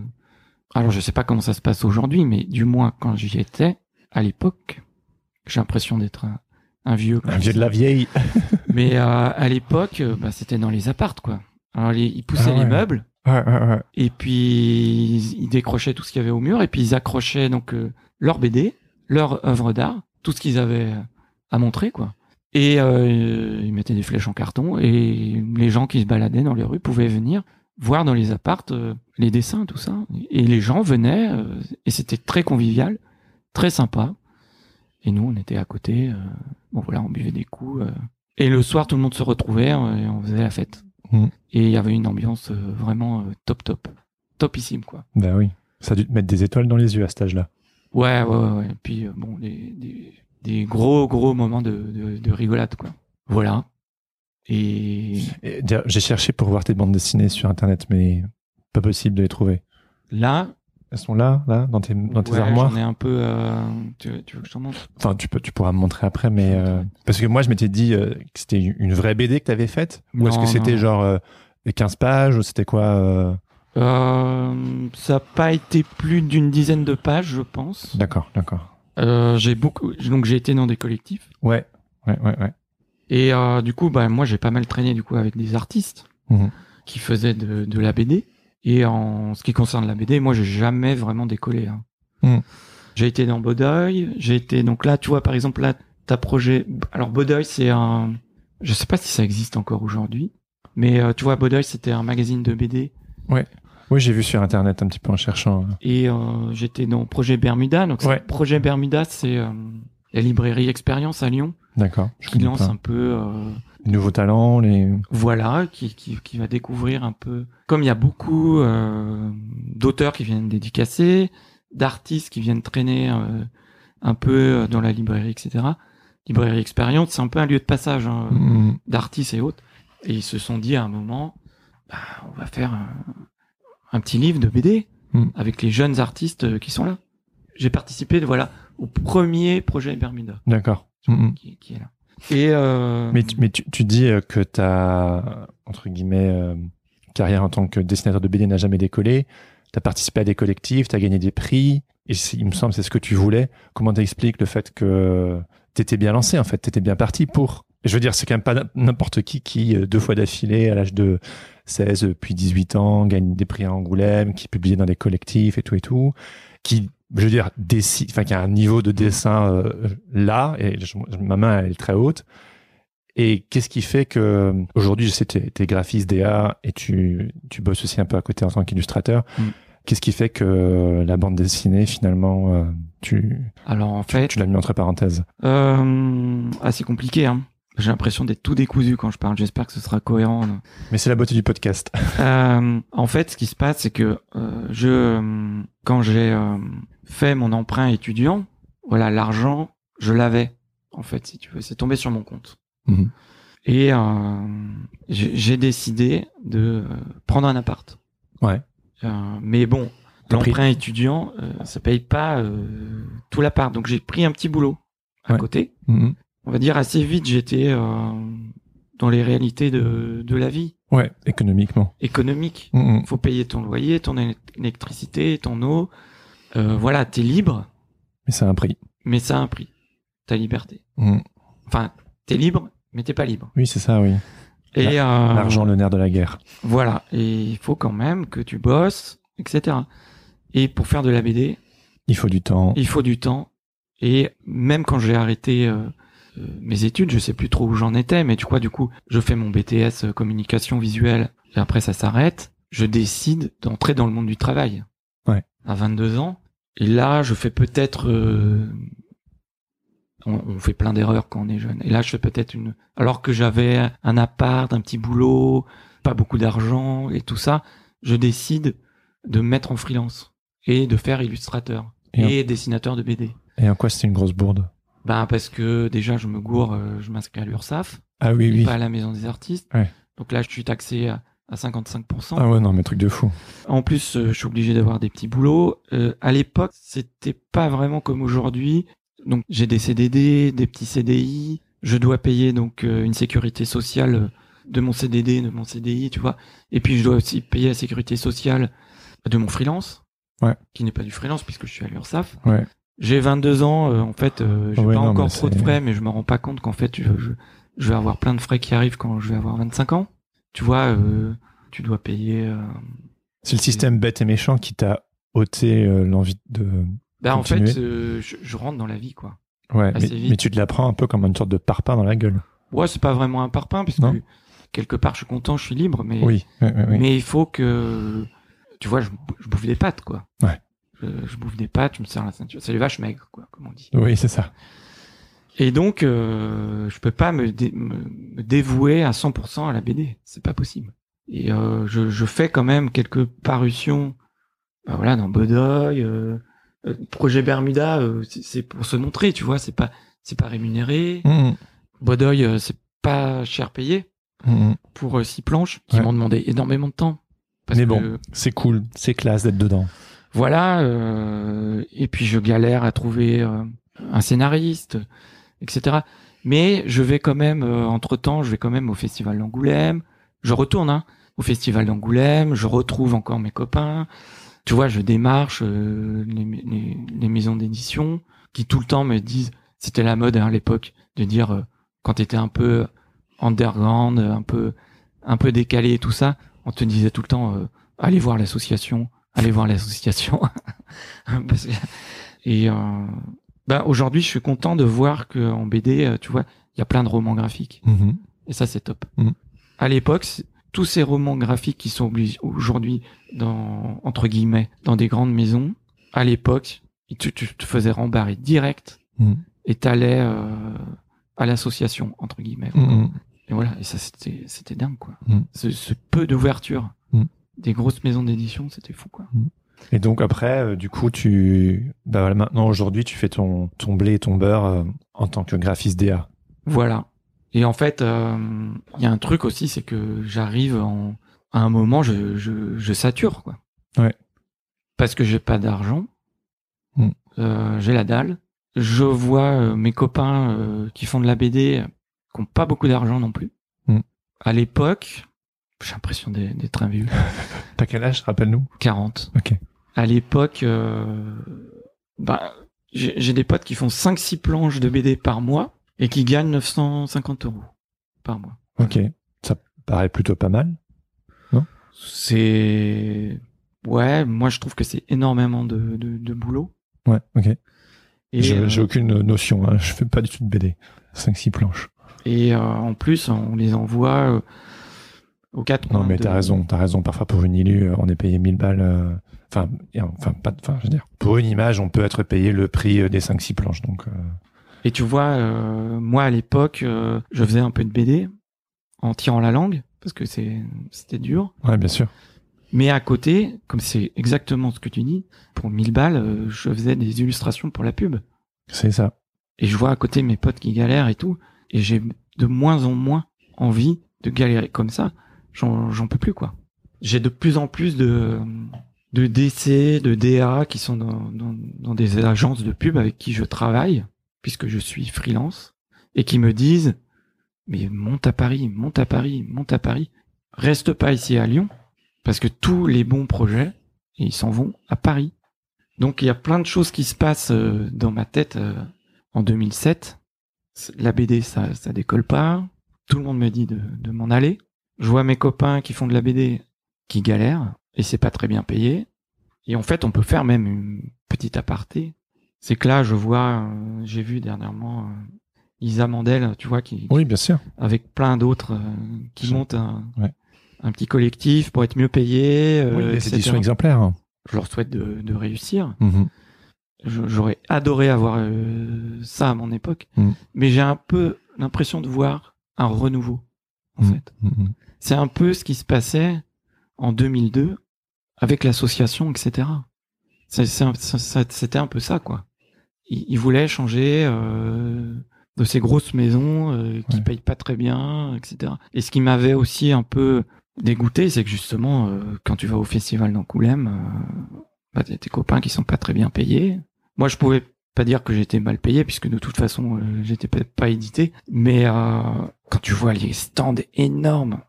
alors je sais pas comment ça se passe aujourd'hui, mais du moins quand j'y étais, à l'époque, j'ai l'impression d'être un, un vieux. Un vieux de la vieille. Mais euh, à l'époque, euh, bah, c'était dans les appartes, quoi. Alors les- ils poussaient Ah ouais. les meubles, Ouais, ouais, ouais. et puis ils, ils décrochaient tout ce qu'il y avait au mur, et puis ils accrochaient donc euh, leur BD, leur œuvre d'art, tout ce qu'ils avaient à montrer, quoi. Et euh, ils mettaient des flèches en carton, et les gens qui se baladaient dans les rues pouvaient venir voir dans les appartes euh, les dessins, tout ça. Et les gens venaient, euh, et c'était très convivial, très sympa. Et nous, on était à côté. euh, bon voilà, on buvait des coups. Et le soir, tout le monde se retrouvait et on faisait la fête. Mhm. Et il y avait une ambiance vraiment top top, topissime quoi. Bah oui. Ça a dû te mettre des étoiles dans les yeux à cet âge-là. Ouais ouais ouais. Et puis bon, des, des, des gros gros moments de, de, de rigolade quoi. Voilà. Et J'ai cherché pour voir tes bandes dessinées sur internet, mais pas possible de les trouver. là, Elles sont là, là, dans tes, dans tes ouais, armoires. j'en ai un peu. euh, tu, tu veux que je t'en montre? Enfin, tu peux, tu pourras me montrer après, mais euh, parce que moi, je m'étais dit euh, que c'était une vraie BD que t'avais faite, ou est-ce que c'était genre les 15 pages, ou c'était quoi ça n'a pas été plus d'une dizaine de pages, je pense. D'accord, d'accord. J'ai beaucoup, donc j'ai été dans des collectifs Ouais, ouais, ouais, ouais. Et euh, du coup, bah moi j'ai pas mal traîné du coup avec des artistes Mhm. qui faisaient de, de la BD. Et en ce qui concerne la BD, moi j'ai jamais vraiment décollé. hein. Mhm. J'ai été dans Bodeuil, j'ai été donc là, tu vois par exemple là, ta projet. Alors Bodeuil, c'est un, je sais pas si ça existe encore aujourd'hui, mais euh, tu vois Bodeuil, c'était un magazine de BD Oui, j'ai vu sur internet un petit peu en cherchant. euh. Et euh, j'étais dans Projet Bermuda. Donc, Ouais. Projet Bermuda, c'est euh, la librairie Expérience à Lyon D'accord. Je qui lance pas. un peu, euh, Les nouveaux talents, les. voilà, qui, qui, qui va découvrir un peu. Comme il y a beaucoup euh, d'auteurs qui viennent dédicacer, d'artistes qui viennent traîner euh, un peu dans la librairie, etc. Librairie Expérience, c'est un peu un lieu de passage hein, Mhm. d'artistes et autres. Et ils se sont dit à un moment, bah, on va faire un, un petit livre de BD Mm. avec les jeunes artistes qui sont là. J'ai participé, voilà, au premier projet Bermuda D'accord. Qui, qui est là. Et euh, Mais, tu, mais tu, tu dis euh, que ta entre guillemets euh, carrière en tant que dessinateur de BD n'a jamais décollé. Tu as participé à des collectifs, tu as gagné des prix. Et il me semble que c'est ce que tu voulais. Comment t'expliques le fait que t'étais bien lancé en fait, t'étais bien parti pour. Je veux dire, c'est quand même pas n'importe qui qui deux fois d'affilée à l'âge de 16 puis 18 ans gagne des prix à Angoulême, qui publie dans des collectifs et tout et tout, qui je veux dire décide, enfin qui a un niveau de dessin euh, là et je- ma main elle est très haute. Et qu'est-ce qui fait que aujourd'hui, je sais, tu es, graphiste DA et tu, tu bosses aussi un peu à côté en tant qu'illustrateur. Mm. Qu'est-ce qui fait que la bande dessinée, finalement, euh, tu, alors en fait, tu l'as mis entre parenthèses? euh, assez compliqué. Hein. J'ai l'impression d'être tout décousu quand je parle. J'espère que ce sera cohérent. là. Mais c'est la beauté du podcast. Euh, en fait, ce qui se passe, c'est que euh, je, euh, quand j'ai euh, fait mon emprunt étudiant, voilà, l'argent, je l'avais. En fait, si tu veux, c'est tombé sur mon compte. Mhm. Et euh, j'ai décidé de euh, prendre un appart. Ouais. Euh, mais bon, l'emprunt étudiant, euh, ça paye pas tout l'appart. Donc j'ai pris un petit boulot à Ouais. côté. Mhm. On va dire assez vite, j'étais dans les réalités de, de la vie Ouais, économiquement. économique. Mhm. Faut payer ton loyer, ton éle- électricité, ton eau. Euh, voilà, t'es libre, Mais c'est un prix. mais ça a un prix. Ta liberté. Mhm. Enfin, t'es libre, mais t'es pas libre. Oui, c'est ça, oui. Et euh, L'argent, le nerf de la guerre. Voilà. Et il faut quand même que tu bosses, etc. Et pour faire de la BD, Il faut du temps. il faut du temps. Et même quand j'ai arrêté euh, mes études, je sais plus trop où j'en étais, mais tu vois, du coup, je fais mon BTS communication visuelle, et après ça s'arrête. Je décide d'entrer dans le monde du travail. Ouais. À 22 ans. Et là, je fais peut-être... euh, on, on fait plein d'erreurs quand on est jeune. Et là, je fais peut-être une... Alors que j'avais un appart, un petit boulot, pas beaucoup d'argent et tout ça, je décide de me mettre en freelance et de faire illustrateur Et et, dessinateur de BD. Et en quoi c'était une grosse bourde? Ben parce que déjà je me gourre, euh, je m'inscris à l'URSSAF, Ah oui, oui. pas à la maison des artistes. Ouais. Donc là je suis taxé à, à 55%. Ah ouais, non, mais truc de fou. En plus euh, je suis obligé d'avoir des petits boulots. Euh, à l'époque c'était pas vraiment comme aujourd'hui. Donc j'ai des CDD, des petits CDI. Je dois payer donc euh, une sécurité sociale euh, de mon CDD, de mon CDI, tu vois. Et puis je dois aussi payer la sécurité sociale de mon freelance, Ouais. qui n'est pas du freelance puisque je suis à l'URSSAF. Ouais. J'ai 22 ans, euh, en fait, euh, j'ai Ouais, pas non, encore trop de frais, mais je me rends pas compte qu'en fait, je, je, je vais avoir plein de frais qui arrivent quand je vais avoir 25 ans. Tu vois, euh, tu dois payer. euh, C'est le système bête et méchant qui t'a ôté euh, l'envie de. Bah, en fait, je, je rentre dans la vie, quoi. Ouais, mais, tu te la prends un peu comme une sorte de parpaing dans la gueule. Ouais, c'est pas vraiment un parpaing, parce Non. que quelque part, je suis content, je suis libre, mais, Oui, mais il faut que, tu vois, je, je bouffe des pâtes, quoi. Ouais. Je, je bouffe des pâtes, je me sers la ceinture. C'est les vaches maigres, quoi, comme on dit. Oui, c'est ça. Et donc, euh, je peux pas me, dé- me- dévouer à 100% à la BD. C'est pas possible. Et euh, je, je fais quand même quelques parutions, bah voilà, dans Bodoy, euh, euh, Projet Bermuda, euh, c'est- pour se montrer, tu vois. C'est pas, c'est pas rémunéré. Mhm. Bodoy, euh, c'est pas cher payé Mhm. pour six planches qui Ouais. m'ont demandé énormément de temps. Parce Mais que, bon, c'est cool, c'est classe d'être dedans. Voilà, euh, et puis je galère à trouver un scénariste, etc. Mais je vais quand même, entre temps, je vais quand même au Festival d'Angoulême. Je retourne hein, au Festival d'Angoulême, je retrouve encore mes copains. Tu vois, je démarche euh, les, les- les maisons d'édition qui tout le temps me disent, c'était la mode hein, à l'époque, de dire euh, quand t'étais un peu underground, un peu un peu décalé et tout ça, on te disait tout le temps, euh, allez voir l'association, allez voir l'association. Parce que- et euh, bah, aujourd'hui, je suis content de voir que en BD, euh, tu vois, il y a plein de romans graphiques. Mhm. Et ça, c'est top. Mhm. À l'époque, tous ces romans graphiques qui sont obligés aujourd'hui dans entre guillemets dans des grandes maisons, à l'époque, tu, tu te faisais rembarrer direct Mhm. et t'allais euh, à l'association entre guillemets. Et voilà, et ça c'était c'était dingue quoi. Ce, ce peu d'ouverture des grosses maisons d'édition, c'était fou quoi. Et donc après, euh, du coup, tu, bah voilà, maintenant aujourd'hui, tu fais ton ton blé et ton beurre euh, en tant que graphiste DA. Voilà. Et en fait, euh, il y a un truc aussi, c'est que j'arrive en, à un moment, je, je, je sature, quoi. Ouais. Parce que j'ai pas d'argent. Mm. J'ai la dalle. Je vois mes copains qui font de la BD, qui ont pas beaucoup d'argent non plus. Mm. À l'époque, j'ai l'impression d'être un vieux. T'as quel âge, rappelle-nous? 40. Ok. À l'époque, euh, bah, j'ai des potes qui font 5-6 planches de BD par mois et qui gagnent 950 euros par mois. Ok. Ça paraît plutôt pas mal. C'est ouais, moi je trouve que c'est énormément de, de, de boulot. Ouais. Ok. Et, Je- euh, J'ai aucune notion. Hein. Je fais pas du tout de BD. 5-6 planches. et euh, en plus, on les envoie Non, coins mais t'as raison. T'as raison. Parfois, pour une illu, euh, on est payé 1000 balles. euh, Enfin, enfin, pas. Enfin, je veux dire, pour une image, on peut être payé le prix euh, des 5-6 planches. Donc, Et tu vois, euh, moi à l'époque, euh, je faisais un peu de BD en tirant la langue parce que c'est c'était dur. ouais, bien sûr. Mais à côté, comme c'est exactement ce que tu dis, pour 1000 balles, euh, je faisais des illustrations pour la pub. C'est ça. Et je vois à côté mes potes qui galèrent et tout, et j'ai de moins en moins envie de galérer comme ça. J'en peux plus quoi. J'ai de plus en plus de de DC, de DA qui sont dans, dans, des agences de pub avec qui je travaille, puisque je suis freelance, et qui me disent mais monte à Paris, monte à Paris, monte à Paris, reste pas ici à Lyon, parce que tous les bons projets, ils s'en vont à Paris. Donc il y a plein de choses qui se passent euh, dans ma tête euh, en 2007. C'est- La BD, ça, ça décolle pas. Tout le monde me dit de m'en aller. Je vois mes copains qui font de la BD qui galèrent et c'est pas très bien payé. Et en fait, on peut faire même une petite aparté. C'est que là, je vois, euh, j'ai vu dernièrement euh, Isa Mandel, tu vois, qui, Oui, bien sûr. avec plein d'autres euh, qui montent un, Ouais. un petit collectif pour être mieux payés. euh, oui, etc. éditions exemplaires. hein. Je leur souhaite de, de réussir. Mhm. Je- J'aurais adoré avoir ça à mon époque, Mm. mais j'ai un peu l'impression de voir un renouveau. En Mm. fait, Mhm. C'est un peu ce qui se passait en 2002 avec l'association, etc. C'était un peu ça, quoi. Ils, ils voulaient changer euh, de ces grosses maisons euh, qui Ouais. payent pas très bien, etc. Et ce qui m'avait aussi un peu dégoûté, c'est que justement, euh, quand tu vas au festival d'Angoulême, euh, bah, t'as tes copains qui sont pas très bien payés. Moi, je pouvais pas dire que j'étais mal payé puisque de toute façon, euh, j'étais pas édité. Mais euh, quand tu vois les stands énormes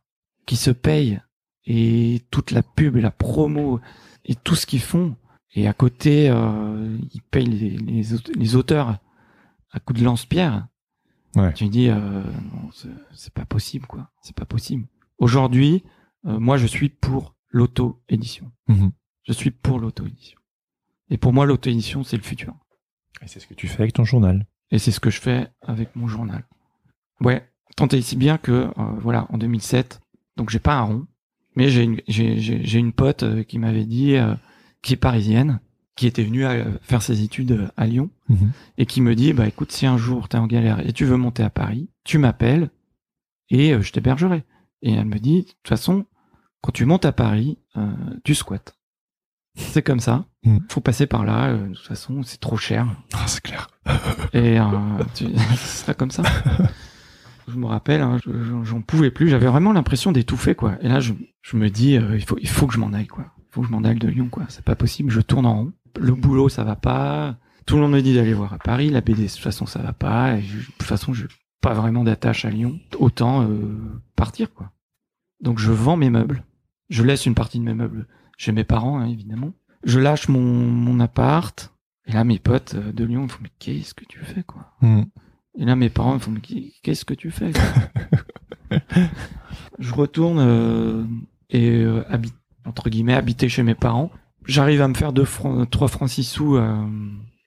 qui se payent et toute la pub et la promo et tout ce qu'ils font, et à côté, euh, ils payent les, les, aute- les auteurs à coups de lance-pierre. Ouais. Tu dis, euh, non, c'est- c'est pas possible, quoi. C'est pas possible. Aujourd'hui, euh, moi, je suis pour l'auto-édition. Mhm. Je suis pour l'auto-édition. Et pour moi, l'auto-édition, c'est le futur. Et c'est ce que tu fais avec ton journal. Et c'est ce que je fais avec mon journal. Ouais, tant et si bien que, euh, voilà, en 2007, donc j'ai pas un rond, mais j'ai une, j'ai, une pote euh, qui m'avait dit, euh, qui est parisienne, qui était venu à faire ses études à Lyon Mhm. et qui me dit bah écoute si un jour t'es en galère et tu veux monter à Paris, tu m'appelles et euh, je t'hébergerai. Et elle me dit de toute façon quand tu montes à Paris, euh, tu squattes. C'est comme ça. Mm. Faut passer par là. euh, de toute façon, c'est trop cher. Ah, c'est clair. Et euh, tu... ce sera comme ça. Je me rappelle, hein, je- j'en- pouvais plus. J'avais vraiment l'impression d'étouffer, quoi. Et là, je, me dis, euh, il faut, il faut que je m'en aille, quoi. Il faut que je m'en aille de Lyon, quoi. C'est pas possible. Je tourne en rond. Le boulot, ça va pas. Tout le monde me dit d'aller voir à Paris. La BD, de toute façon, ça va pas. De toute façon, je pas vraiment d'attache à Lyon. Autant euh, partir, quoi. Donc, je vends mes meubles. Je laisse une partie de mes meubles chez mes parents, hein, évidemment. Je lâche mon, mon appart. Et là, mes potes euh, de Lyon me font, mais qu'est-ce que tu fais, quoi? Mhm. Et là, mes parents me font, qu'est-ce que tu fais Je retourne euh, et euh, habite, entre guillemets, habiter chez mes parents. J'arrive à me faire deux francs, trois francs six sous euh,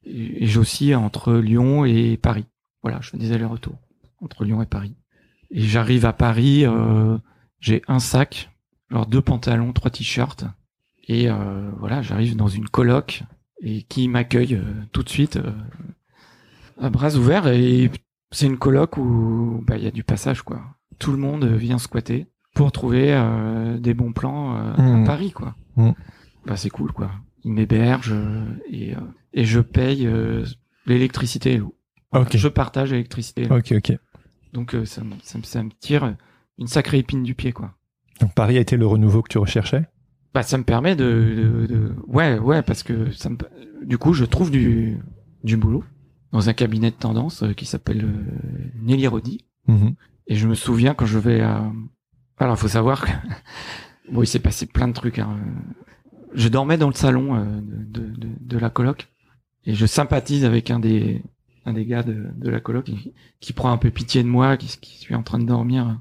et, et j'oscille entre Lyon et Paris. Voilà, je fais des allers-retours entre Lyon et Paris. Et j'arrive à Paris, euh, j'ai un sac, genre deux pantalons, trois t-shirts. Et euh, voilà, j'arrive dans une coloc et qui m'accueille euh, tout de suite à bras ouverts. Et c'est une coloc où bah, il y a du passage, quoi. Tout le monde vient squatter pour trouver euh, des bons plans euh, à Mhm. Paris, quoi. Mhm. Bah, c'est cool, quoi. Ils m'hébergent euh, et, euh, et je paye euh, l'électricité et l'eau. Voilà, Ok. Je partage l'électricité. Ok, ok. Donc euh, ça, me- ça, me- ça me tire une sacrée épine du pied, quoi. Donc Paris a été le renouveau que tu recherchais? Bah, ça me permet de, de, de- ouais, ouais, parce que ça me, du coup, je trouve du, du boulot dans un cabinet de tendance euh, qui s'appelle euh, Nelly Rodi. Mhm. Et je me souviens quand je vais à, alors faut savoir que, bon, il s'est passé plein de trucs. Hein. Je dormais dans le salon euh, de, de, de, de la coloc et je sympathise avec un des, un des gars de, de la coloc qui, qui prend un peu pitié de moi, qui, qui suis en train de dormir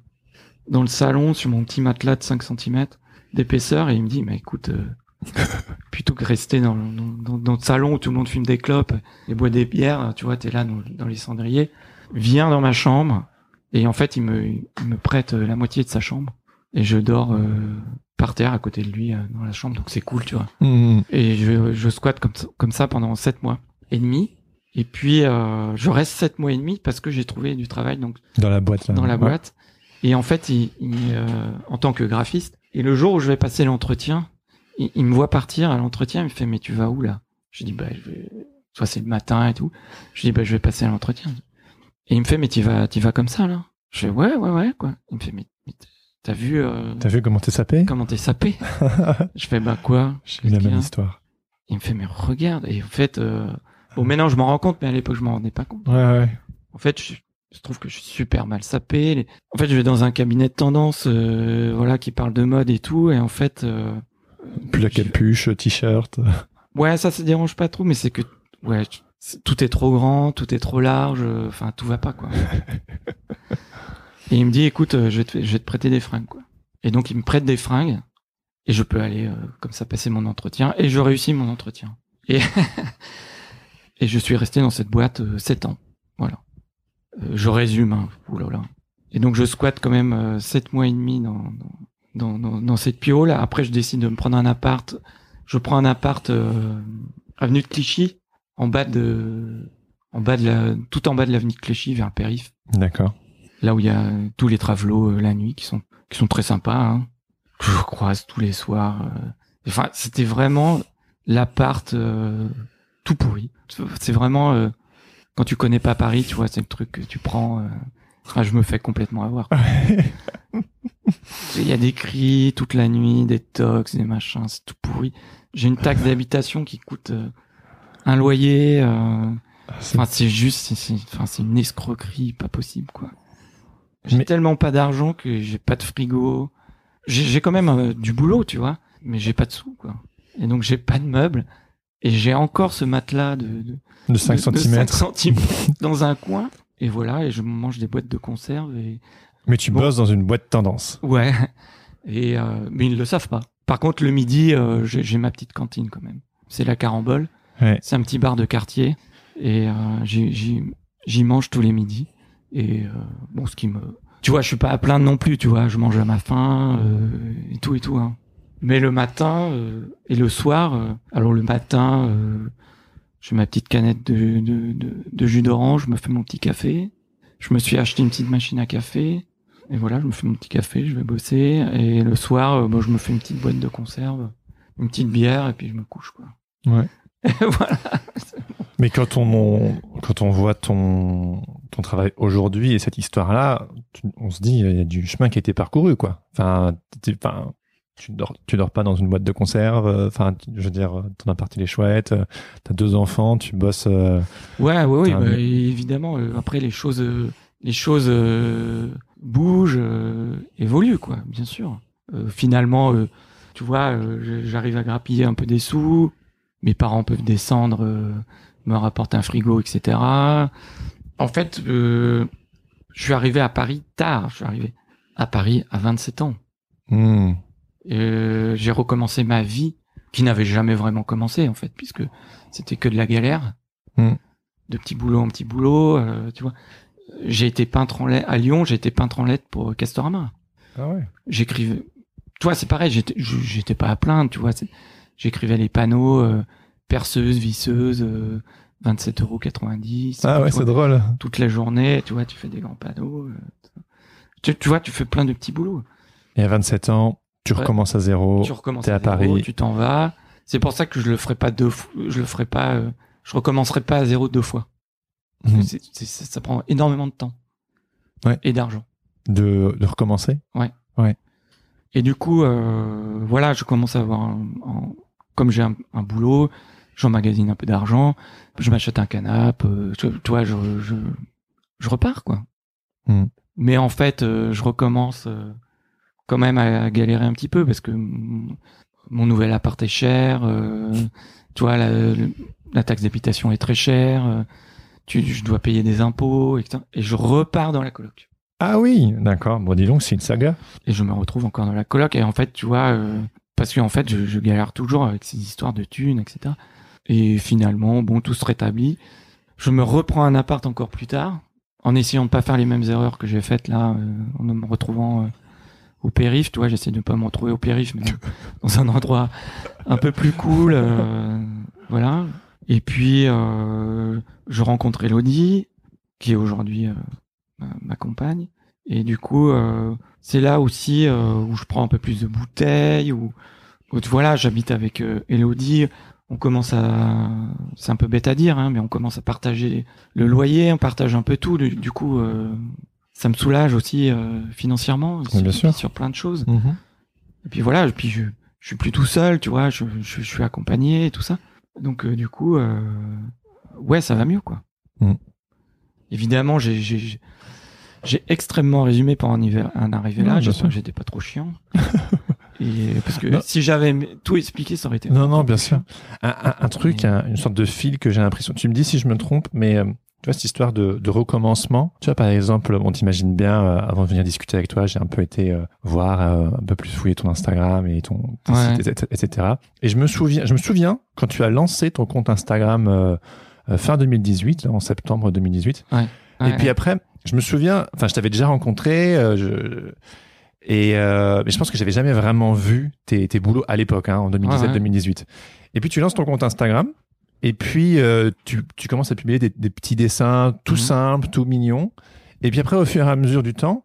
dans le salon sur mon petit matelas de 5 cm d'épaisseur et il me dit, mais écoute, euh, plutôt que rester dans, le- dans, dans, le salon où tout le monde fume des clopes et boit des bières, tu vois, t'es là dans, dans les cendriers, viens dans ma chambre et en fait il me, il me prête euh, la moitié de sa chambre et je dors euh, par terre à côté de lui euh, dans la chambre, donc c'est cool, tu vois. Mhm. Et je, je squatte comme, ça- comme ça pendant sept mois et demi. Et puis euh, je reste sept mois et demi parce que j'ai trouvé du travail donc Dans la boîte, là. dans la Ouais. boîte. Et en fait, il, il, euh, en tant que graphiste, et le jour où je vais passer l'entretien, il, il me voit partir à l'entretien, il me fait mais tu vas où là? Je dis bah je vais, soit c'est le matin et tout. Je dis bah je vais passer à l'entretien. Et il me fait mais tu vas, tu vas comme ça là? Je fais ouais ouais ouais quoi. Il me fait mais, mais t'as vu euh, T'as vu comment t'es sapé? comment t'es sapé? Je fais bah quoi? J'ai la même histoire. Il me fait mais regarde. Et en fait, euh, bon maintenant je m'en rends compte, mais à l'époque je m'en rendais pas compte. Ouais, ouais. En fait, je, je trouve que je suis super mal sapé. En fait, je vais dans un cabinet de tendance, euh, voilà, qui parle de mode et tout, et en fait, euh, la capuche, t-shirt. ouais, ça se dérange pas trop, mais c'est que, ouais, tout est trop grand, tout est trop large, euh, enfin, tout va pas, quoi. et il me dit, écoute, euh, je vais, te, je vais te prêter des fringues, quoi. Et donc, il me prête des fringues, et je peux aller, euh, comme ça, passer mon entretien, et je réussis mon entretien. Et, et je suis resté dans cette boîte euh, sept ans. Voilà. Euh, je résume, hein. Ouh là là. Et donc, je squatte quand même euh, sept mois et demi dans, dans, dans, dans, dans cette piole. Après, je décide de me prendre un appart. Je prends un appart euh, avenue de Clichy, en bas de, en bas de la, tout en bas de l'avenue de Clichy, vers le périph. D'accord. Là où il y a euh, tous les travelots euh, la nuit qui sont, qui sont très sympas. Hein. Je croise tous les soirs. euh. Enfin, c'était vraiment l'appart tout pourri. C'est vraiment quand tu connais pas Paris, tu vois, c'est le truc que tu prends. Enfin, je me fais complètement avoir. Il y a des cris toute la nuit, des tocs, des machins, c'est tout pourri. J'ai une taxe d'habitation qui coûte euh, un loyer. euh, C'est- Enfin, c'est juste, c'est, enfin, c'est une escroquerie, pas possible, quoi. J'ai Mais- tellement pas d'argent que j'ai pas de frigo. J'ai, quand même euh, du boulot, tu vois, mais j'ai pas de sous, quoi. Et donc j'ai pas de meubles. Et j'ai encore ce matelas de, de, De 5 de- de cm. 5 centimètres dans un coin. Et voilà, et je mange des boîtes de conserve et, Mais tu Bon. bosses dans une boîte tendance. ouais. Et, euh, mais ils le savent pas. Par contre, le midi, euh, j'ai, ma petite cantine quand même. C'est la carambole. Ouais. C'est un petit bar de quartier et euh, j'y, mange tous les midis. Et euh, bon, ce qui me, tu vois, je suis pas à plaindre non plus, tu vois, je mange à ma faim euh, et tout et tout. Hein. Mais le matin euh, et le soir, euh, alors le matin, euh, j'ai ma petite canette de, de, de, de jus d'orange, je me fais mon petit café. Je me suis acheté une petite machine à café. Et voilà, je me fais mon petit café, je vais bosser. Et le soir, euh, bon, je me fais une petite boîte de conserve, une petite bière, et puis je me couche, quoi. Ouais. Et voilà. Mais quand on, quand on voit ton, ton travail aujourd'hui et cette histoire-là, on se dit, il y a du chemin qui a été parcouru, quoi. Enfin, enfin, tu dors, tu dors pas dans une boîte de conserve. euh, Enfin, je veux dire, ton appart il est chouette. euh, T'as deux enfants, tu bosses. euh, Ouais, ouais, oui, bah, évidemment. euh, après, les choses, euh, les choses bougent, euh, évoluent, quoi, bien sûr. Euh, finalement, euh, tu vois, euh, j'arrive à grappiller un peu des sous. Mes parents peuvent descendre, euh, me rapporter un frigo, etc. En fait, euh, je suis arrivé à Paris tard. Je suis arrivé à Paris à 27 ans. hmm, Euh, j'ai recommencé ma vie qui n'avait jamais vraiment commencé en fait puisque c'était que de la galère Mm. de petit boulot en petit boulot euh, tu vois j'ai été peintre en lettres à Lyon j'ai été peintre en lettres pour Castorama Ah ouais. j'écrivais toi c'est pareil j'étais pas à plaindre tu vois j'écrivais les panneaux euh, perceuse visseuse euh, 27,90 euros Ah ouais, tu vois, c'est drôle. toute la journée tu vois tu fais des grands panneaux euh, tu, tu vois tu fais plein de petits boulots Et à 27 ans, tu Ouais. recommences à zéro. tu recommences t'es à zéro, Paris. tu t'en vas. C'est pour ça que je le ferai pas deux fois. Je le ferai pas. euh, je recommencerai pas à zéro deux fois. Mhm. ça, prend énormément de temps. Ouais. Et d'argent. De, de recommencer. Et du coup, euh, voilà, je commence à avoir, un- un- comme j'ai un, un boulot, j'emmagasine un peu d'argent, je m'achète un canapé, euh, tu tu vois, je, je, je repars quoi. Hmm. Mais en fait, euh, je recommence euh, quand même à, galérer un petit peu parce que mon nouvel appart est cher, tu vois, la, taxe d'habitation est très chère, tu, je dois payer des impôts, etc. Et je repars dans la coloc. Ah oui, d'accord. Bon, dis donc, c'est une saga. Et je me retrouve encore dans la coloc. Et en fait, tu vois, euh, parce qu'en fait, je, je galère toujours avec ces histoires de thunes, etc. Et finalement, bon, tout se rétablit. Je me reprends un appart encore plus tard, en essayant de pas faire les mêmes erreurs que j'ai faites là, euh, en me retrouvant euh, au périph. Tu vois, j'essaie de pas me retrouver au périph, mais dans un endroit un peu plus cool. euh, voilà. Et puis, euh, je rencontre Elodie, qui est aujourd'hui euh, ma, ma compagne. Et du coup, euh, c'est là aussi euh, où je prends un peu plus de bouteilles. Où, où, voilà, j'habite avec euh, Elodie. On commence à, c'est un peu bête à dire, hein, mais on commence à partager le loyer, on partage un peu tout. Du, du coup, euh, ça me soulage aussi euh, financièrement, Oui, bien sûr. sur plein de choses. Et puis voilà, puis je, je suis plus tout seul, tu vois, je, je, je suis accompagné et tout ça. Donc euh, du coup, euh, ouais, ça va mieux, quoi. Mm. Évidemment, j'ai, extrêmement résumé pour en, hiver, en arriver Non, là. J'espère que j'étais pas trop chiant. et parce que Non. si j'avais tout expliqué, ça aurait été. Non, non, bien sûr. Un, un- un truc, un- une sorte de fil que j'ai l'impression. Tu me dis si je me trompe, mais euh, tu vois, cette histoire de, de recommencement. Tu vois, par exemple, on t'imagine bien, euh, avant de venir discuter avec toi, j'ai un peu été euh, voir, euh, un peu plus fouiller ton Instagram et ton Ouais. etc.. Et je me souviens, je me souviens quand tu as lancé ton compte Instagram euh, euh, fin 2018, là, en septembre 2018. Ouais, et puis après, je me souviens, enfin, je t'avais déjà rencontré, euh, je, et euh, mais je pense que j'avais jamais vraiment vu tes, tes boulots à l'époque, hein, en 2017-2018. Et puis tu lances ton compte Instagram, et puis euh, tu, tu commences à publier des, des petits dessins tout Mhm. simples, tout mignons. Et puis après, au fur et à mesure du temps,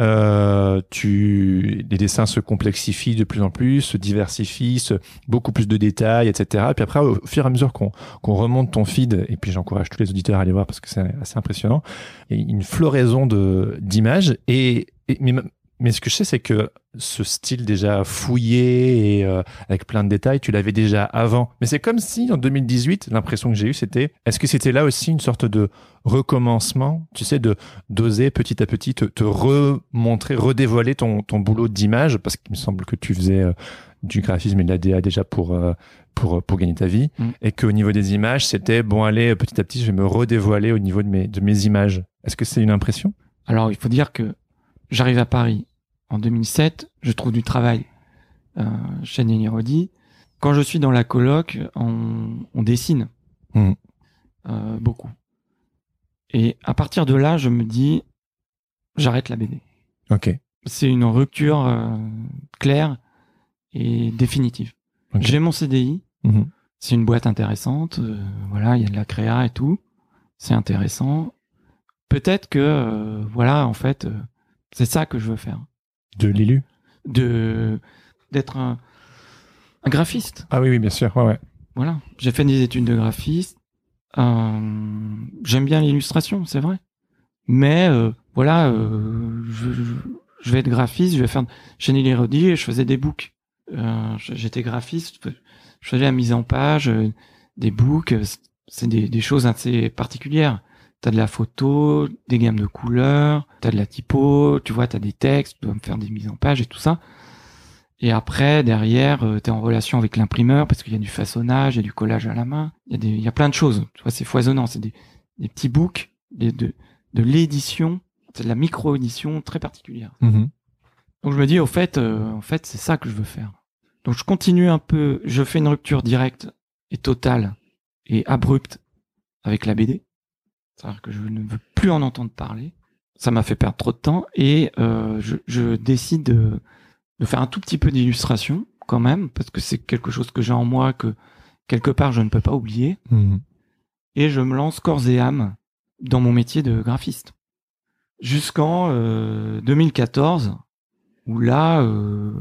euh, tu, les dessins se complexifient de plus en plus, se diversifient, se- beaucoup plus de détails, etc. Et puis après, au fur et à mesure qu'on qu'on remonte ton feed, et puis j'encourage tous les auditeurs à aller voir parce que c'est assez impressionnant, il y a une floraison de d'images. Et, et- mais, mais ce que je sais, c'est que ce style déjà fouillé et euh, avec plein de détails, tu l'avais déjà avant. Mais c'est comme si en 2018, l'impression que j'ai eue, c'était, est-ce que c'était là aussi une sorte de recommencement, tu sais, de d'oser petit à petit te, te remontrer, redévoiler ton, ton boulot d'image, parce qu'il me semble que tu faisais euh, du graphisme et de la DA déjà pour, euh, pour, pour gagner ta vie, Mm. et qu'au niveau des images, c'était, bon, allez, petit à petit, je vais me redévoiler au niveau de mes, de mes images. Est-ce que c'est une impression? Alors, il faut dire que j'arrive à Paris en 2007, je trouve du travail euh, chez Nelly Rodi. Quand je suis dans la coloc, on, on dessine Mhm. euh, beaucoup. Et à partir de là, je me dis, j'arrête la BD. Ok. C'est une rupture euh, claire et définitive. J'ai mon CDI, Mhm. c'est une boîte intéressante, euh, voilà, il y a de la créa et tout, c'est intéressant. Peut-être que, voilà, en fait, c'est ça que je veux faire, De l'élu. de d'être un, un graphiste. Ah oui, oui, bien sûr. Ouais, ouais. Voilà, j'ai fait des études de graphiste. Euh, J'aime bien l'illustration, c'est vrai. Mais euh, voilà, euh, je, je- je vais être graphiste, je vais faire chez Nelly Rodi et je faisais des books. J'étais graphiste, je faisais la mise en page, des books. C'est des, des choses assez particulières. T'as de la photo, des gammes de couleurs, t'as de la typo, tu vois, t'as des textes, tu dois me faire des mises en page et tout ça. Et après, derrière, euh, t'es en relation avec l'imprimeur parce qu'il y a du façonnage, il y a du collage à la main, il y a des, il y a plein de choses. Tu vois, c'est foisonnant. C'est des, des petits books, des, de, de l'édition, c'est de la micro-édition très particulière. Mhm. Donc je me dis, au fait, euh, en fait, c'est ça que je veux faire. Donc je continue un peu, je fais une rupture directe et totale et abrupte avec la BD. C'est-à-dire que je ne veux plus en entendre parler. Ça m'a fait perdre trop de temps et euh, je, je décide de, de faire un tout petit peu d'illustration quand même parce que c'est quelque chose que j'ai en moi que quelque part je ne peux pas oublier Mhm. et je me lance corps et âme dans mon métier de graphiste. Jusqu'en euh, 2014, où là, euh,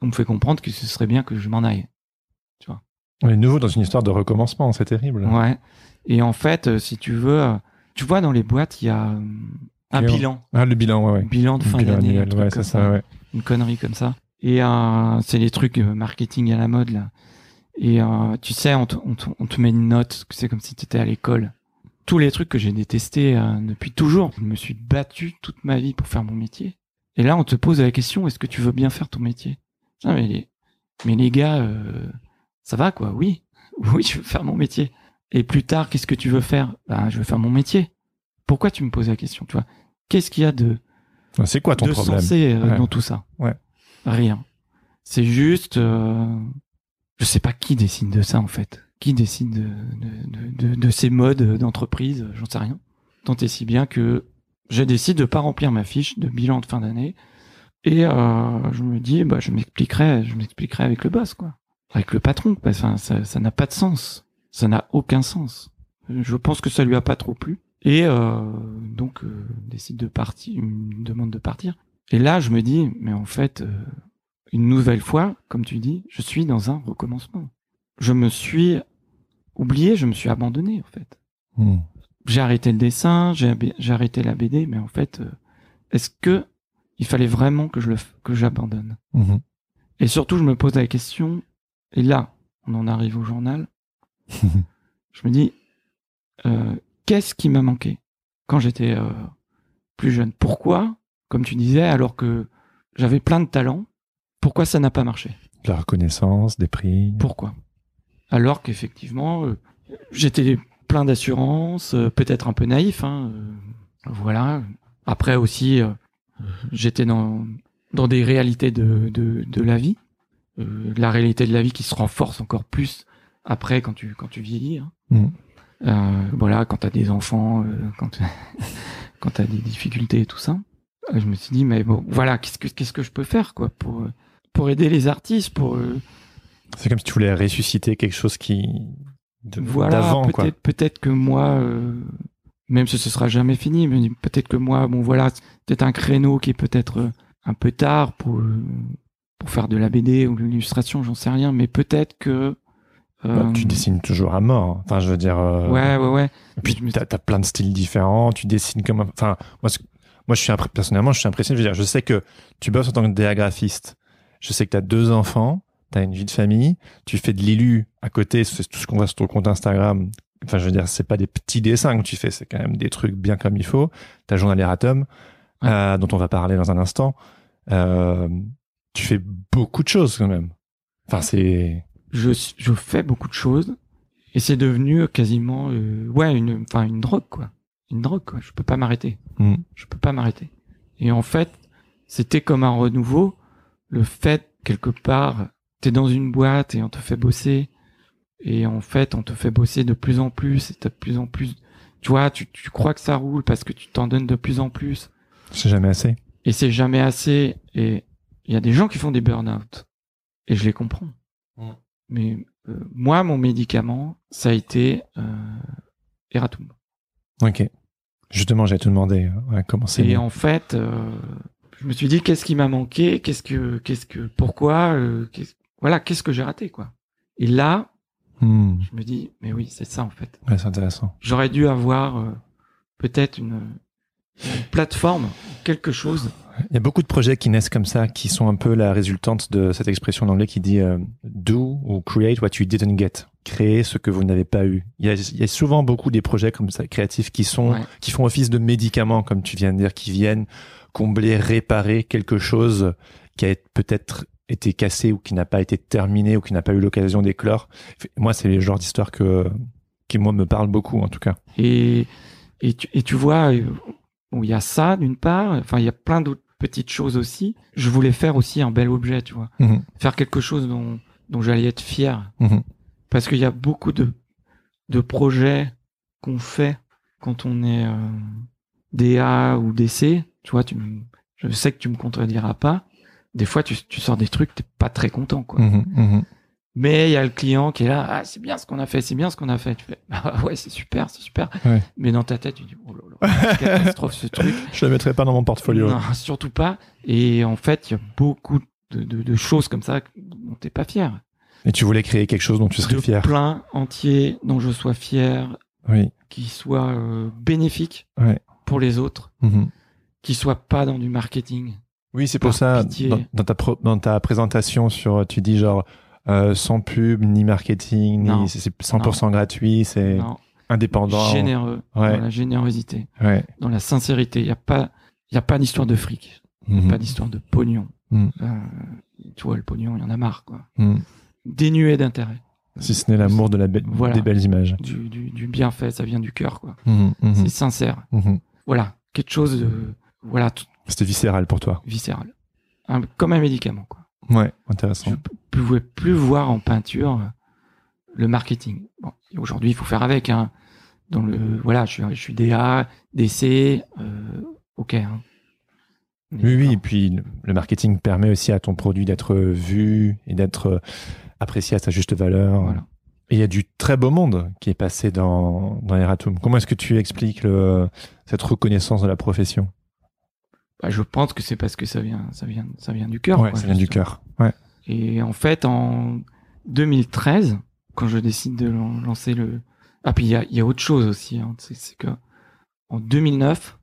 on me fait comprendre que ce serait bien que je m'en aille. On est nouveau dans une histoire de recommencement, c'est terrible. Ouais. Et en fait, euh, si tu veux, euh, tu vois, dans les boîtes, il y a euh, un bilan. Ah, le bilan, ouais, ouais. Bilan de fin d'année. un ouais, c'est ça, ouais. une connerie comme ça. Et euh, c'est les trucs marketing à la mode là. Et euh, tu sais, on te, on, te, on te met une note, c'est comme si tu étais à l'école. Tous les trucs que j'ai détestés euh, depuis toujours. Je me suis battu toute ma vie pour faire mon métier. Et là, on te pose la question est-ce que tu veux bien faire ton métier? Non, mais les, mais les gars, ça va quoi? Oui, oui, je veux faire mon métier. Et plus tard, qu'est-ce que tu veux faire? Ben, je veux faire mon métier. Pourquoi tu me poses la question Tu vois? Qu'est-ce qu'il y a de C'est quoi ton de problème? sensé euh, Ouais. dans tout ça? Ouais. Rien. C'est juste, euh, je sais pas qui décide de ça en fait. Qui décide de, de, de, ces modes d'entreprise, j'en sais rien. Tant et si bien que je décide de pas remplir ma fiche de bilan de fin d'année et euh, je me dis, bah je m'expliquerai, je m'expliquerai avec le boss quoi, avec le patron. Bah, Enfin, ça n'a pas de sens, ça n'a aucun sens. Je pense que ça lui a pas trop plu et euh, donc euh, décide de partir, me demande de partir. Et là, je me dis, mais en fait, euh, une nouvelle fois, comme tu dis, je suis dans un recommencement. Je me suis oublié, je me suis abandonné, en fait. Mhm. J'ai arrêté le dessin, j'ai arrêté la BD, mais en fait, euh, est-ce que il fallait vraiment que je le que j'abandonne? Mhm. Et surtout, je me pose la question, et là, on en arrive au journal, je me dis, euh, qu'est-ce qui m'a manqué quand j'étais euh, plus jeune? Pourquoi, comme tu disais, alors que j'avais plein de talents, pourquoi ça n'a pas marché? La reconnaissance, des prix. Pourquoi? Alors qu'effectivement, euh, j'étais plein d'assurance, peut-être un peu naïf, hein, voilà. Après aussi, j'étais dans dans des réalités de de, de la vie, la réalité de la vie qui se renforce encore plus après quand tu quand tu vieillis. hein. Mhm. Euh, voilà, quand t'as des enfants, euh, quand quand t'as des difficultés et tout ça. Euh, Je me suis dit mais bon, voilà, qu'est-ce que qu'est-ce que je peux faire quoi pour pour aider les artistes, pour euh, C'est comme si tu voulais ressusciter quelque chose qui. de- voilà, d'avant, quoi. peut-être peut-être que moi, même si ce sera jamais fini, mais peut-être que moi, bon voilà, c'est peut-être un créneau qui est peut-être un peu tard pour pour faire de la BD ou de l'illustration, j'en sais rien, mais peut-être que Bah, euh, tu dessines toujours à mort. Enfin, je veux dire. euh, Ouais, ouais, ouais. Et puis, t'as as plein de styles différents. Tu dessines comme. un- Enfin, moi, moi, je suis impré- personnellement, je suis impressionné. Je veux dire, je sais que tu bosses en tant que DA graphiste. Je sais que tu as deux enfants. Tu as une vie de famille. Tu fais de l'élu à côté. C'est tout ce qu'on voit sur ton compte Instagram. Enfin, je veux dire, c'est pas des petits dessins que tu fais. C'est quand même des trucs bien comme il faut. Eratum, Ouais. euh, dont on va parler dans un instant. Euh, tu fais beaucoup de choses quand même. Enfin, c'est. Je, je fais beaucoup de choses et c'est devenu quasiment euh, ouais une enfin une drogue quoi une drogue quoi je peux pas m'arrêter Mm. je peux pas m'arrêter et en fait c'était comme un renouveau le fait quelque part t'es dans une boîte et on te fait bosser et en fait on te fait bosser de plus en plus et t'as de plus en plus tu vois tu, tu crois que ça roule parce que tu t'en donnes de plus en plus C'est jamais assez. et c'est jamais assez et il y a des gens qui font des burn-out et je les comprends. Mais euh, moi, mon médicament, ça a été euh, Eratum. Ok. Justement, j'allais te demander euh, ouais, comment c'est. Et en fait, euh, je me suis dit qu'est-ce qui m'a manqué, qu'est-ce que, qu'est-ce que, pourquoi, qu'est-ce- voilà, qu'est-ce que j'ai raté, quoi? Et là, Hmm. je me dis, mais oui, c'est ça en fait. Ouais, c'est intéressant. J'aurais dû avoir peut-être une, une plateforme, quelque chose. Il y a beaucoup de projets qui naissent comme ça, qui sont un peu la résultante de cette expression en anglais qui dit euh, do ou create what you didn't get. Créer ce que vous n'avez pas eu. Il y, a, il y a souvent beaucoup des projets comme ça créatifs qui sont Ouais. qui font office de médicaments, comme tu viens de dire, qui viennent combler, réparer quelque chose qui a peut-être été cassé ou qui n'a pas été terminé ou qui n'a pas eu l'occasion d'éclore. Moi, c'est le genre d'histoire que qui moi me parle beaucoup en tout cas. Et, et, tu, et tu vois, bon, il y a ça d'une part, enfin il y a plein d'autres petites choses aussi. Je voulais faire aussi un bel objet, tu vois. Mhm. Faire quelque chose dont, dont j'allais être fier. Mhm. Parce qu'il y a beaucoup de, de projets qu'on fait quand on est euh, DA ou DC. Tu vois, tu, me- je sais que tu me contrediras pas. Des fois, tu, tu sors des trucs, t'es pas très content, quoi. Mhm. Mais il y a le client qui est là, ah, c'est bien ce qu'on a fait, c'est bien ce qu'on a fait. Tu fais, ah ouais, c'est super, c'est super. Ouais. Mais dans ta tête, tu dis, oh là là, catastrophe ce truc. Je le mettrai pas dans mon portfolio. Non, surtout pas. Et en fait, il y a beaucoup de, de, de choses comme ça dont t'es pas fier. Et tu voulais créer quelque chose dont tu serais de fier. plein entier dont je sois fier, Oui. qui soit euh, bénéfique Ouais. pour les autres, Mhm. qui soit pas dans du marketing. Oui, c'est pour ça, dans, dans ta pro- dans ta présentation sur, tu dis genre, euh, sans pub, ni marketing, ni c'est c'est 100% gratuit, c'est indépendant. généreux, Ouais. dans la générosité, Ouais. dans la sincérité. Il y a pas, y a pas d'histoire de fric, Mhm. pas d'histoire de pognon. Euh, tu vois, le pognon, il y en a marre, quoi. Mhm. Dénué d'intérêt. Si ce n'est l'amour de la be- Voilà. des belles images. Du, du, ça vient du cœur, quoi. Mhm. C'est sincère. Voilà, quelque chose de, voilà, C'était viscéral pour toi. viscéral. Un- comme un médicament, quoi. Ouais, intéressant. Je ne pouvais plus voir en peinture le marketing. Bon, aujourd'hui, il faut faire avec. Hein. Dans le, voilà, je suis, je suis DA, DC, euh, ok. Hein. Oui, oui, et puis le- marketing permet aussi à ton produit d'être vu et d'être apprécié à sa juste valeur. Voilà. Et il y a du très beau monde qui est passé dans, dans Eratum. Comment est-ce que tu expliques le, cette reconnaissance de la profession? Bah, je pense que c'est parce que ça vient, ça vient, ça vient du cœur. Ouais, quoi, ça vient du cœur. Et en fait, en 2013, quand je décide de lan- lancer le, ah puis il y a, y a autre chose aussi. Hein, c'est, que en 2009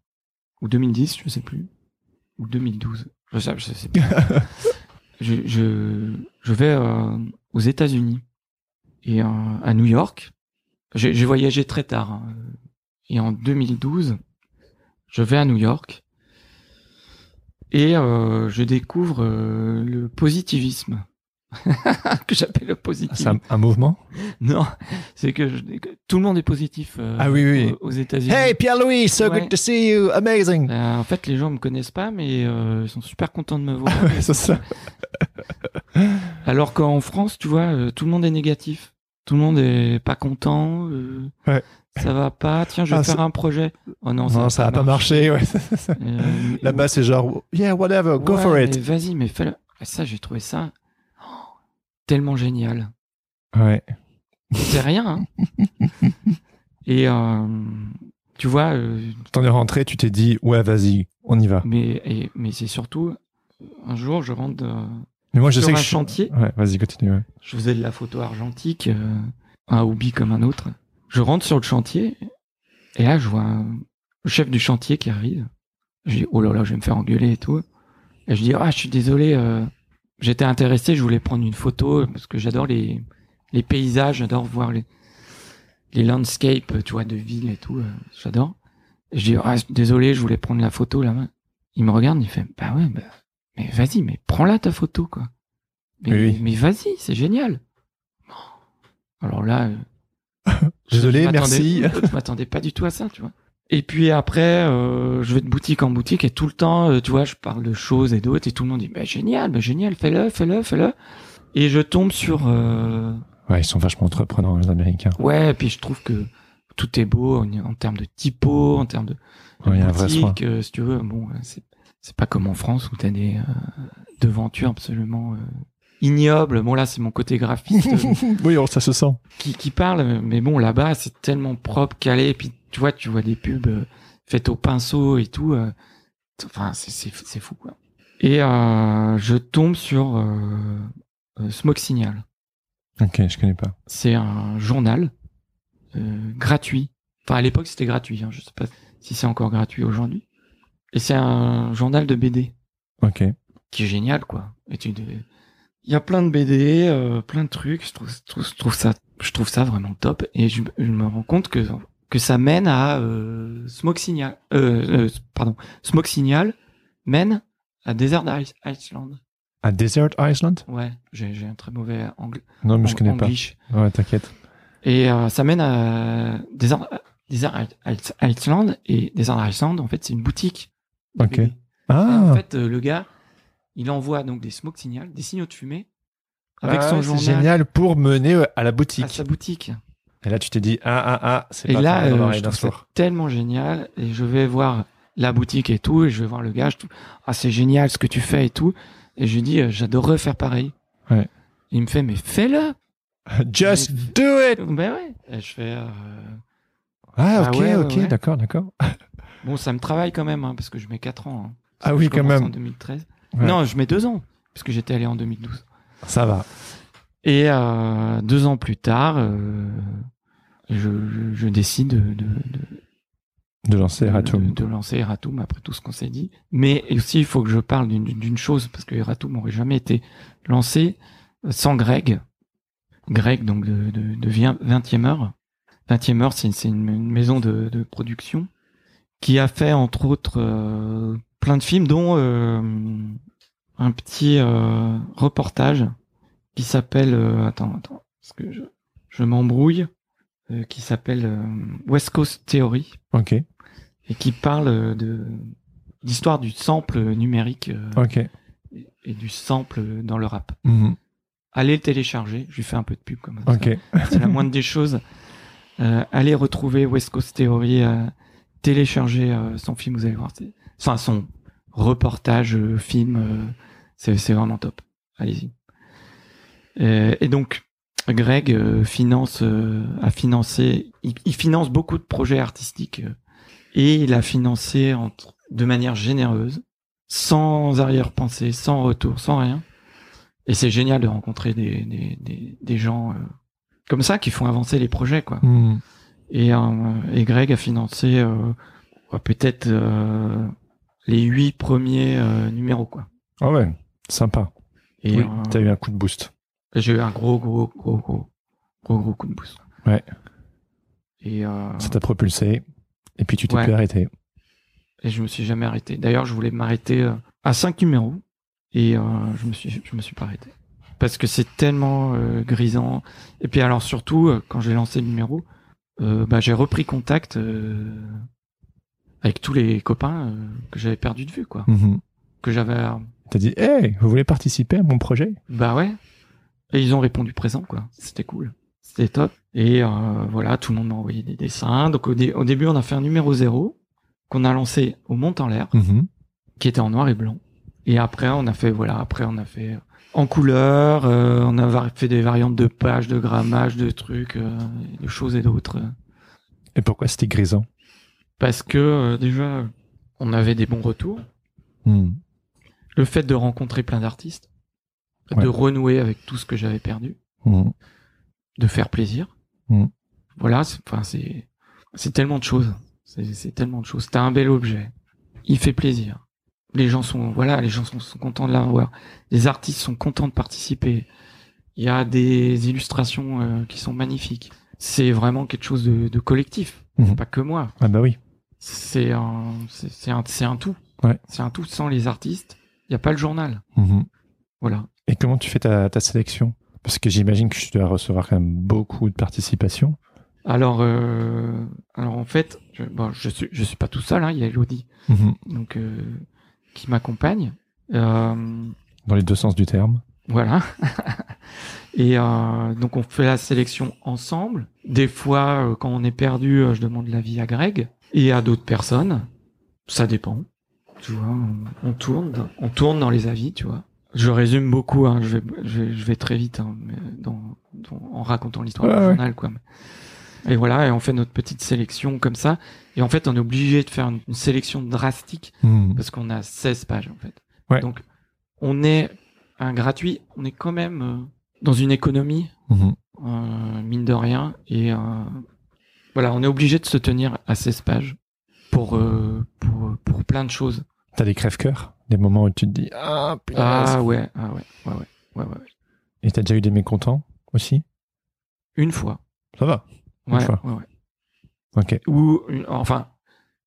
ou 2010, je sais plus, ou 2012, je sais, je sais plus. je, je, je vais euh, aux États-Unis et euh, à New York. J'ai, j'ai voyagé très tard. hein. Et en 2012, je vais à New York et euh, je découvre euh, le positivisme. que j'appelle le C'est positivisme. un, un mouvement? Non, c'est que, je- que tout le monde est positif euh, Ah oui, oui. aux, aux États-Unis. Hey Pierre-Louis, so Ouais. good to see you, amazing. Euh, en fait, les gens me connaissent pas, mais euh, ils sont super contents de me voir. c'est ça. Alors qu'en France, tu vois, tout le monde est négatif. Tout le monde est pas content. euh, Ouais. Ça va pas. Tiens, je vais Ah, faire un projet. Oh non, Non, ça a pas marché. Ouais. Euh, Là-bas, c'est genre, yeah, whatever, go ouais, for it. Vas-y, mais fais-le. Et Ça, j'ai trouvé ça oh, tellement génial. Ouais. C'est rien. Hein Et euh, tu vois, euh, T'en es rentré, tu t'es dit, ouais, vas-y, on y va. mais et- mais c'est surtout un jour, je rentre. Mais moi, je Sur sais que un je suis- chantier. Ouais, vas-y, continue. ouais. je faisais de la photo argentique, euh, un hobby comme un autre. Je rentre sur le chantier et là je vois un- le chef du chantier qui arrive. Je dis oh là là, je vais me faire engueuler et tout. Et je dis ah je suis désolé, euh, j'étais intéressé, je voulais prendre une photo parce que j'adore les les paysages, j'adore voir les les landscapes, tu vois, de ville et tout, euh, j'adore. Et je dis ah désolé, je voulais prendre la photo là. Il me regarde, il fait bah ouais, bah, mais vas-y, mais prends-la ta photo quoi. Mais, Oui, oui. mais vas-y, c'est génial. Alors là, euh, Désolé, je merci. Je m'attendais pas du tout à ça, tu vois. Et puis après, euh, je vais de boutique en boutique et tout le temps, euh, tu vois, je parle de choses et d'autres et tout le monde dit, bah, génial, bah, génial, fais-le, fais-le, fais-le. Et je tombe sur, euh, Ouais, ils sont vachement entreprenants, les Américains. ouais, et puis je trouve que tout est beau en, en termes de typo, en termes de, de Ouais, il y a un vrai soin. boutique, si tu veux. Bon, c'est, c'est pas comme en France où t'as des euh, devantures absolument euh, ignoble. Bon là, c'est mon côté graphiste euh, oui, oh, ça se sent. qui, qui parle, mais bon là-bas, c'est tellement propre, calé. Et puis tu vois, tu vois des pubs euh, faites au pinceau et tout. euh, Enfin, c'est c'est c'est fou quoi. Et euh, je tombe sur Smoke Signal. Ok, je connais pas. C'est un journal euh, gratuit. Enfin, à l'époque, c'était gratuit. Hein. Je sais pas si c'est encore gratuit aujourd'hui. Et c'est un journal de BD Ok. qui est génial, quoi. Et tu- Il y a plein de BD, euh, plein de trucs. Je trouve, ça, je trouve ça vraiment top. Et je, je me rends compte que que ça mène à euh, Smoke Signal. Euh, euh, pardon, Smoke Signal mène à Desert Is- Island. À Desert Island Ouais, j'ai un très mauvais anglais. Non, mais je connais pas. English. Ouais, t'inquiète. Et ça mène à Desert, Desert Island. Et Desert Island, en fait, c'est une boutique. Ok. Et Ah, en fait, euh, le gars, il envoie donc des smoke signals, des signaux de fumée, avec Ah, son c'est journal génial pour mener euh, à la à boutique. sa boutique. Et là, tu t'es dit, ah, ah, ah, c'est pas là, euh, je trouve tellement génial. Et je vais voir la boutique et tout, et je vais voir le gars. Je ah, c'est génial ce que tu fais et tout. Et je lui dis, euh, j'adorerais faire pareil. Ouais. Il me fait, mais fais-le. Just do it! Ben ouais. Et je fais, euh, Ah, Ah ok, ouais, ok, ouais. d'accord, d'accord. bon, ça me travaille quand même, hein, parce que je mets 4 ans. hein. Ah oui, quand même. En 2013. Ouais. Non, je mets 2 ans, parce que j'étais allé en 2012. Ça va. Et euh, deux ans plus tard, euh, je, je, je décide de, de, de, De lancer Eratum. de, lancer Eratum après tout ce qu'on s'est dit. Mais aussi, il faut que je parle d'une- chose, parce que Eratum n'aurait jamais été lancé sans Greg. Greg, donc de, de, de 20e heure. 20e heure, c'est c'est une, une maison de, de production qui a fait, entre autres, euh, plein de films, dont euh, un petit euh, reportage qui s'appelle... euh, attends, attends, parce que je, je m'embrouille. euh, qui s'appelle euh, West Coast Theory Ok, et qui parle de l'histoire du sample numérique ok. et- et du sample dans le rap. Mhm. Allez le télécharger, je lui fais un peu de pub comme ça. Ok. C'est la moindre des choses. Euh, allez retrouver West Coast Theory, télécharger euh, son film, vous allez voir. Enfin, son reportage, euh, film, euh, c'est vraiment top. Allez-y. Euh, et donc, Greg finance, a financé, il, il finance beaucoup de projets artistiques et il a financé entre, de manière généreuse, sans arrière-pensée, sans retour, sans rien. Et c'est génial de rencontrer des, des, des, gens euh, comme ça qui font avancer les projets, quoi. Mhm. Et, euh, et Greg a financé euh, ouais, peut-être euh, les huit premiers numéros, quoi. Ah ouais, sympa. Et oui, t'as eu un coup de boost. j'ai eu un gros, gros, gros, gros, gros, gros coup de boost. Ouais. Et, Ça t'a propulsé. Et puis tu t'es Ouais. plus arrêté. et je me suis jamais arrêté. D'ailleurs, je voulais m'arrêter à cinq numéros et euh, je me suis, je me suis pas arrêté parce que c'est tellement euh, grisant. Et puis alors surtout quand j'ai lancé le numéro, euh, bah, j'ai repris contact euh, avec tous les copains euh, que j'avais perdu de vue, quoi. Mhm. Que j'avais, euh, T'as dit, hey, vous voulez participer à mon projet? Bah ouais. Et ils ont répondu présent, quoi. C'était cool. C'était top. Et euh, voilà, tout le monde m'a envoyé des dessins. Donc au, dé- au début, on a fait un numéro zéro qu'on a lancé au Mont en l'air. Mhm. qui était en noir et blanc. Et après, on a fait, voilà, après, on a fait en couleur, euh, on a fait des variantes de pages, de grammage, de trucs, euh, de choses et d'autres. Et pourquoi c'était grisant? Parce que, euh, déjà, on avait des bons retours. Mhm. Le fait de rencontrer plein d'artistes, Ouais. de renouer avec tout ce que j'avais perdu, Mhm. de faire plaisir. Mm. Voilà, c'est, enfin, c'est, c'est tellement de choses. C'est, c'est tellement de choses. T'as un bel objet. Il fait plaisir. Les gens sont, voilà, les gens sont, sont contents de l'avoir. Les artistes sont contents de participer. Il y a des illustrations euh, qui sont magnifiques. C'est vraiment quelque chose de, de collectif. Mhm. Pas que moi. Ah bah oui. C'est un, c'est, un, c'est un tout. Ouais. C'est un tout. Sans les artistes, il n'y a pas le journal. Mhm. Voilà. Et comment tu fais ta, ta sélection? Parce que j'imagine que tu dois recevoir quand même beaucoup de participation. Alors, euh, alors en fait, je, bon, je suis, je suis pas tout seul. Hein, il y a Elodie, Mhm. donc euh, qui m'accompagne. Euh, Dans les deux sens du terme. voilà. Et euh, donc on fait la sélection ensemble. Des fois, euh, quand on est perdu, euh, je demande l'avis à Greg et à d'autres personnes. Ça dépend. Tu vois, on, on tourne, on tourne dans les avis, tu vois. Je résume beaucoup, hein, je, vais, je, vais, je vais très vite hein, mais dans, dans- en racontant l'histoire Ouais, du ouais. journal. Quoi. Et voilà, et on fait notre petite sélection comme ça. Et en fait, on est obligé de faire une, une sélection drastique Mhm. parce qu'on a 16 pages en fait. Ouais. Donc, on est un gratuit, on est quand même euh, dans une économie, Mhm. euh, mine de rien. Et euh, voilà, on est obligé de se tenir à 16 pages pour, pour, pour plein de choses. T'as des crève-cœurs, des moments où tu te dis ah punaise. Ah ouais, ah ouais, ouais, ouais, ouais, ouais. ouais. Et t'as déjà eu des mécontents aussi? Une fois. Ça va. Une Ouais, fois. ouais, ouais. Ok. Ou enfin,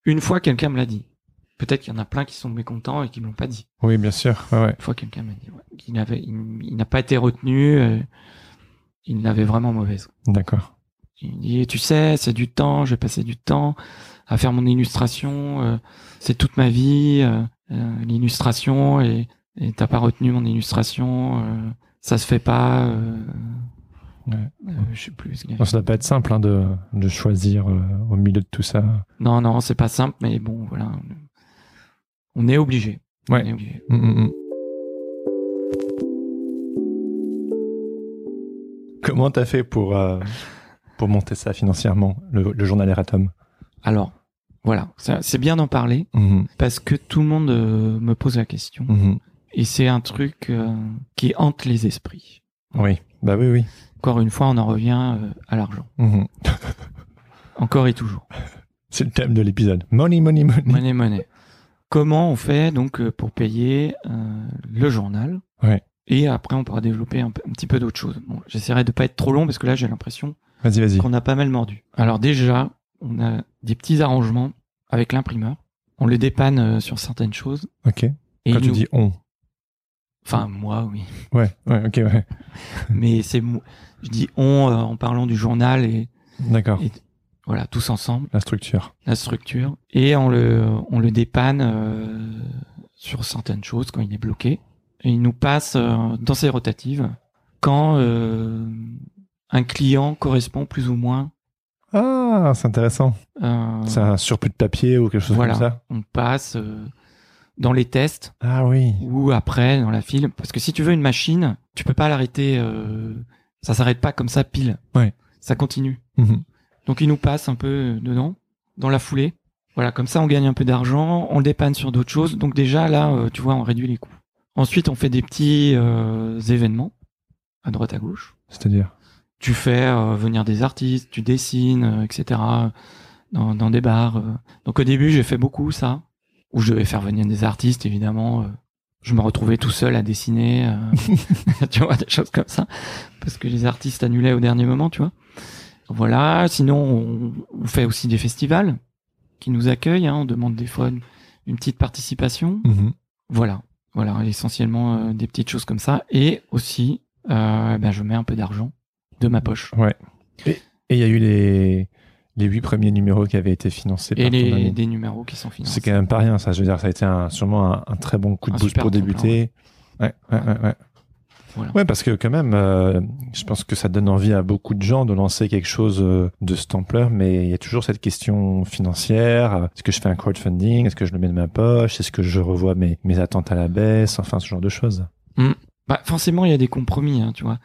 une fois quelqu'un me l'a dit. Peut-être qu'il y en a plein qui sont mécontents et qui me l'ont pas dit. Oui, bien sûr. Une fois quelqu'un m'a dit qu'il avait, il, il n'a pas été retenu, euh, il l'avait vraiment mauvaise. D'accord. Il me dit, tu sais, c'est du temps, j'ai passé du temps à faire mon illustration, euh, c'est toute ma vie, euh, l'illustration, et et t'as pas retenu mon illustration, ça se fait pas. Ouais. euh, je sais plus. ce. Non, ça doit pas être simple hein, de, de choisir euh, au milieu de tout ça. Non, non, c'est pas simple, mais bon, voilà. On est obligé. Ouais. On est obligé. Mm, mm, mm. Comment t'as fait pour, euh, pour monter ça financièrement, le, le journal Eratom Alors, voilà, c'est bien d'en parler parce que tout le monde euh, me pose la question et c'est un truc qui hante les esprits. Oui, bah oui, oui. Encore une fois, on en revient euh, à l'argent. Mhm. Encore et toujours. C'est le thème de l'épisode. Money, money, money. Monnaie, monnaie. Comment on fait donc euh, pour payer euh, le journal Ouais. Et après, on pourra développer un, petit peu d'autres choses. Bon, j'essaierai de pas être trop long parce que là, j'ai l'impression Vas-y, vas-y. qu'on a pas mal mordu. Alors déjà, on a des petits arrangements avec l'imprimeur. On le dépanne sur certaines choses. Ok. Et Quand tu nous- dis on. Enfin, moi, oui. Ouais, ouais, ok, ouais. Mais c'est je dis on euh, en parlant du journal et D'accord. Voilà, tous ensemble, La structure. la structure. Et on le, on le dépanne euh, sur certaines choses quand il est bloqué. Et il nous passe euh, dans ses rotatives quand un client correspond plus ou moins. Ah, c'est intéressant. C'est un surplus de papier ou quelque chose voilà, comme ça on passe dans les tests Ah oui. ou après dans la file. Parce que si tu veux une machine, tu peux pas l'arrêter. Euh, ça s'arrête pas comme ça pile. Ouais. Ça continue. Mhm. Donc il nous passe un peu dedans, dans la foulée. Voilà, comme ça on gagne un peu d'argent, on le dépanne sur d'autres choses. Donc déjà là, euh, tu vois, on réduit les coûts. Ensuite, on fait des petits euh, événements à droite à gauche. C'est-à-dire? Tu fais euh, venir des artistes, tu dessines, euh, etc. Dans, dans des bars. euh. Donc au début, j'ai fait beaucoup ça, où je devais faire venir des artistes, évidemment. euh. Je me retrouvais tout seul à dessiner, euh, tu vois, des choses comme ça, parce que les artistes annulaient au dernier moment, tu vois. Voilà. Sinon, on, fait aussi des festivals qui nous accueillent. Hein, on demande des fois une, une petite participation. Mhm. Voilà, voilà, essentiellement euh, des petites choses comme ça. Et aussi, euh, ben, je mets un peu d'argent de ma poche. Et il y a eu les, les huit premiers numéros qui avaient été financés Et par ton les, ami. des numéros qui sont financés. C'est quand même pas rien, ça. Je veux dire, ça a été un, sûrement un, un très bon coup de boost pour débuter. Ouais, ouais, ouais. ouais. Voilà. Ouais, parce que quand même, euh, je pense que ça donne envie à beaucoup de gens de lancer quelque chose euh, de cette ampleur, mais il y a toujours cette question financière. Euh, Est-ce que je fais un crowdfunding? Est-ce que je le mets de ma poche? Est-ce que je revois mes, mes attentes à la baisse? Enfin, ce genre de choses. Bah, forcément, il y a des compromis, hein, tu vois.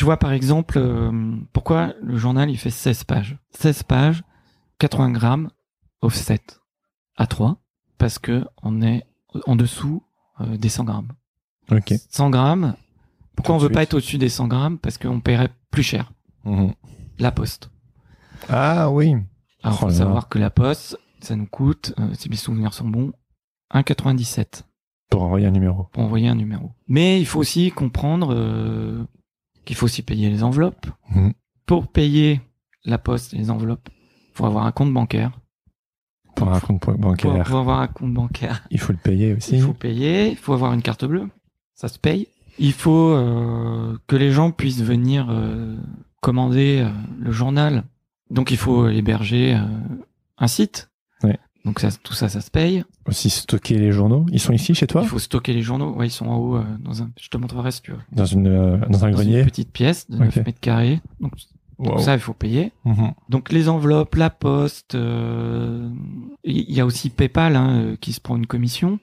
Tu vois, par exemple, euh, pourquoi le journal, il fait 16 pages? 16 pages, 80 grammes, offset, à 3, parce que on est en dessous euh, des 100 grammes. Ok. 100 grammes, pourquoi on veut pas être au-dessus des 100 grammes? Parce qu'on paierait plus cher. Mhm. La poste. Ah oui. Alors, Oh faut savoir que la poste, ça nous coûte, euh, si mes souvenirs sont bons, 1,97 Pour envoyer un numéro. pour envoyer un numéro. Mais il faut aussi comprendre euh, qu'il faut aussi payer les enveloppes. Mhm. Pour payer la poste et les enveloppes, faut avoir un compte bancaire. Pour un compte bancaire, pour avoir un compte bancaire, il faut le payer aussi. il faut payer, il faut avoir une carte bleue, ça se paye. Il faut euh, que les gens puissent venir euh, commander euh, le journal. Donc il faut héberger un site. Ouais. Donc ça, tout ça, ça se paye. Aussi stocker les journaux. Ils sont ici chez toi Il faut stocker les journaux. Ouais, ils sont en haut. euh, dans un... Je te montrerai si tu veux. Dans une euh, dans un Dans grenier. une petite pièce de 9 Ok. mètres carrés. Donc Wow. ça, il faut payer. Mhm. Donc les enveloppes, la poste. euh, Il y a aussi PayPal hein, euh, qui se prend une commission.